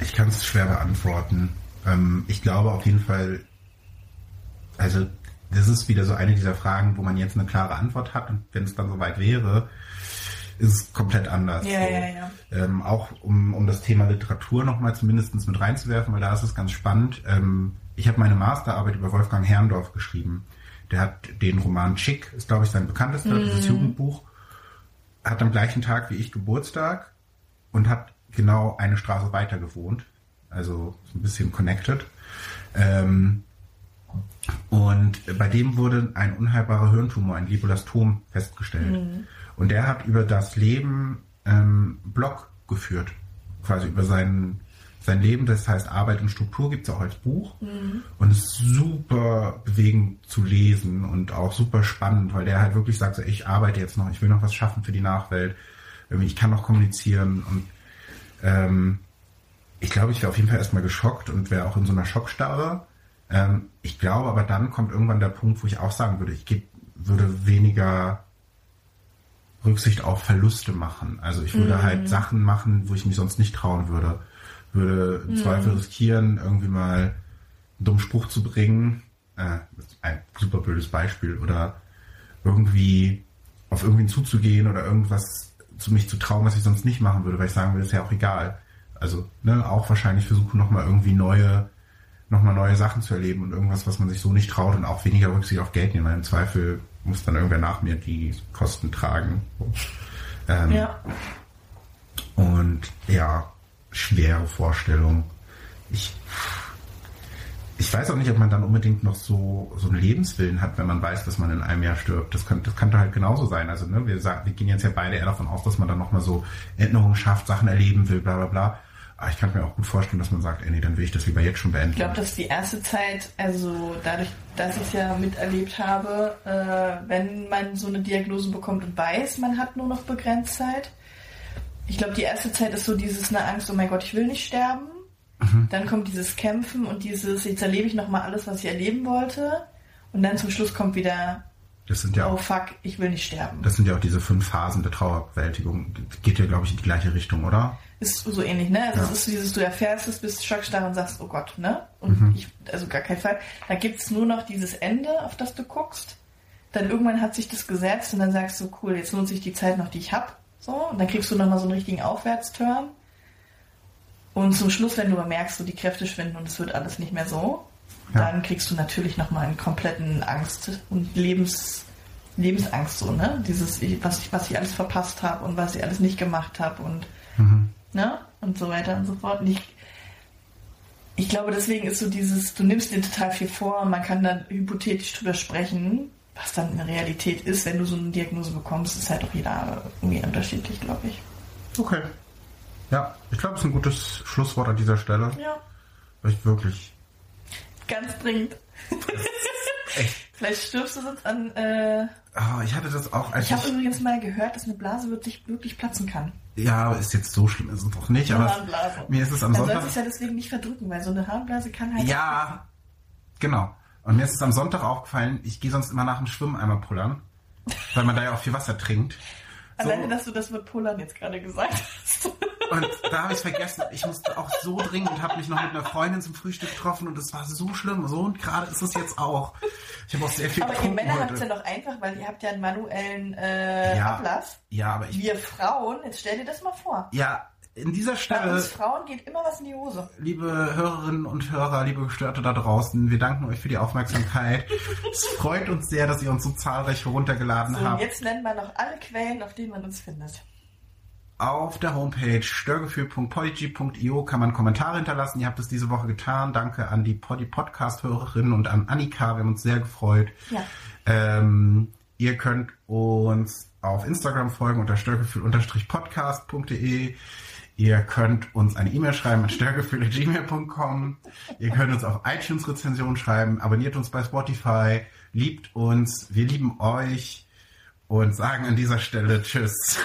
Ich kann es schwer beantworten. Ähm, ich glaube auf jeden Fall, also das ist wieder so eine dieser Fragen, wo man jetzt eine klare Antwort hat und wenn es dann soweit wäre, ist es komplett anders. Ja, so. ja, ja. Ähm, auch um, um das Thema Literatur nochmal zumindest mit reinzuwerfen, weil da ist es ganz spannend. Ähm, ich habe meine Masterarbeit über Wolfgang Herrndorf geschrieben. Der hat den Roman Chick, ist glaube ich sein bekanntester, dieses Jugendbuch, hat am gleichen Tag wie ich Geburtstag und hat genau eine Straße weiter gewohnt. Also so ein bisschen connected. Ähm, und bei dem wurde ein unheilbarer Hirntumor, ein Glioblastom, festgestellt. Und der hat über das Leben ähm, Blog geführt, quasi über seinen, sein Leben, das heißt Arbeit und Struktur, gibt es auch als Buch. Mhm. Und es ist super bewegend zu lesen und auch super spannend, weil der halt wirklich sagt, so, ich arbeite jetzt noch, ich will noch was schaffen für die Nachwelt, ich kann noch kommunizieren und ähm, ich glaube, ich wäre auf jeden Fall erstmal geschockt und wäre auch in so einer Schockstarre. Ähm, ich glaube aber dann kommt irgendwann der Punkt, wo ich auch sagen würde, ich geb, würde weniger Rücksicht auf Verluste machen. Also ich würde halt Sachen machen, wo ich mich sonst nicht trauen würde. Würde im Zweifel riskieren, irgendwie mal einen dummen Spruch zu bringen. Äh, ein super blödes Beispiel. Oder irgendwie auf irgendwen zuzugehen oder irgendwas zu mich zu trauen, was ich sonst nicht machen würde, weil ich sagen würde, ist ja auch egal. Also, ne, auch wahrscheinlich versuchen nochmal irgendwie neue, nochmal neue Sachen zu erleben und irgendwas, was man sich so nicht traut und auch weniger Rücksicht auf Geld nehmen, im Zweifel muss dann irgendwer nach mir die Kosten tragen. Ähm, Ja. Und ja, schwere Vorstellung. Ich, ich weiß auch nicht, ob man dann unbedingt noch so, so einen Lebenswillen hat, wenn man weiß, dass man in einem Jahr stirbt. Das könnte, das könnte halt genauso sein. Also, ne, wir sagen, wir gehen jetzt ja beide eher davon aus, dass man dann nochmal so Erinnerungen schafft, Sachen erleben will, bla, bla, bla. Aber ich kann mir auch gut vorstellen, dass man sagt, ey, nee, dann will ich das lieber jetzt schon beenden. Ich glaube, dass die erste Zeit, also dadurch, dass ich es ja miterlebt habe, äh, wenn man so eine Diagnose bekommt und weiß, man hat nur noch begrenzt Zeit. Ich glaube, die erste Zeit ist so dieses eine Angst, oh mein Gott, ich will nicht sterben. Dann kommt dieses Kämpfen und dieses, jetzt erlebe ich nochmal alles, was ich erleben wollte. Und dann zum Schluss kommt wieder, das sind ja oh auch, fuck, ich will nicht sterben. das sind ja auch diese fünf Phasen der Trauerbewältigung. Geht ja, glaube ich, in die gleiche Richtung, oder? Ist so ähnlich, ne? Also Ja. es ist dieses, du erfährst es, bist schockstarr und sagst, oh Gott, ne? Und ich, also gar kein Fall. Da gibt's nur noch dieses Ende, auf das du guckst. Dann irgendwann hat sich das gesetzt und dann sagst du, cool, jetzt nutze ich die Zeit noch, die ich hab. So, und dann kriegst du nochmal so einen richtigen Aufwärtsturn. Und zum Schluss, wenn du aber merkst, so die Kräfte schwinden und es wird alles nicht mehr so, Ja. dann kriegst du natürlich nochmal einen kompletten Angst und Lebens, Lebensangst so, ne? Dieses, was ich, was ich alles verpasst habe und was ich alles nicht gemacht habe und ne? Und so weiter und so fort. Und ich, ich glaube, deswegen ist so dieses, du nimmst dir total viel vor man kann dann hypothetisch drüber sprechen, was dann in Realität ist, wenn du so eine Diagnose bekommst, ist halt auch jeder irgendwie unterschiedlich, glaube ich. Okay. Ja, ich glaube, es ist ein gutes Schlusswort an dieser Stelle. Ja, Echt wirklich. ganz dringend. Echt. Vielleicht stirbst du sonst an. Äh, Ah, ich hatte das auch als ich habe übrigens mal gehört, dass eine Blase wirklich, wirklich platzen kann. Ja, ist jetzt so schlimm, ist es doch nicht, aber Harnblase. mir ist es am Man Sonntag. soll es ja deswegen nicht verdrücken, weil so eine Harnblase kann halt. Ja, genau. Und mir ist es am Sonntag aufgefallen, ich gehe sonst immer nach dem Schwimmen einmal pullern, weil man da ja auch viel Wasser trinkt. Alleine, dass du das mit Pullern jetzt gerade gesagt hast. Und da habe ich vergessen, ich musste auch so dringend und habe mich noch mit einer Freundin zum Frühstück getroffen und es war so schlimm. So und gerade ist es jetzt auch. Ich habe auch sehr viel Aber ihr Männer habt es ja doch einfach, weil ihr habt ja einen manuellen äh, Ja. Ablass. Ja, aber ich. Wir Frauen, jetzt stell dir das mal vor. Ja, in dieser Bei Stelle. uns Frauen geht immer was in die Hose. Liebe Hörerinnen und Hörer, liebe Gestörte da draußen, wir danken euch für die Aufmerksamkeit. *laughs* es freut uns sehr, dass ihr uns so zahlreich heruntergeladen So, und habt. jetzt nennen wir noch alle Quellen, auf denen man uns findet. Auf der Homepage störgefühl.podigy.io kann man Kommentare hinterlassen. Ihr habt es diese Woche getan. Danke an die Podi Podcast-Hörerinnen und an Annika. Wir haben uns sehr gefreut. Ja. Ähm, ihr könnt uns auf Instagram folgen unter störgefühl-podcast.de. Ihr könnt uns eine E-Mail schreiben an störgefühl.gmail.com. Ihr könnt uns auf iTunes Rezensionen schreiben. Abonniert uns bei Spotify. Liebt uns. Wir lieben euch. Und sagen an dieser Stelle Tschüss.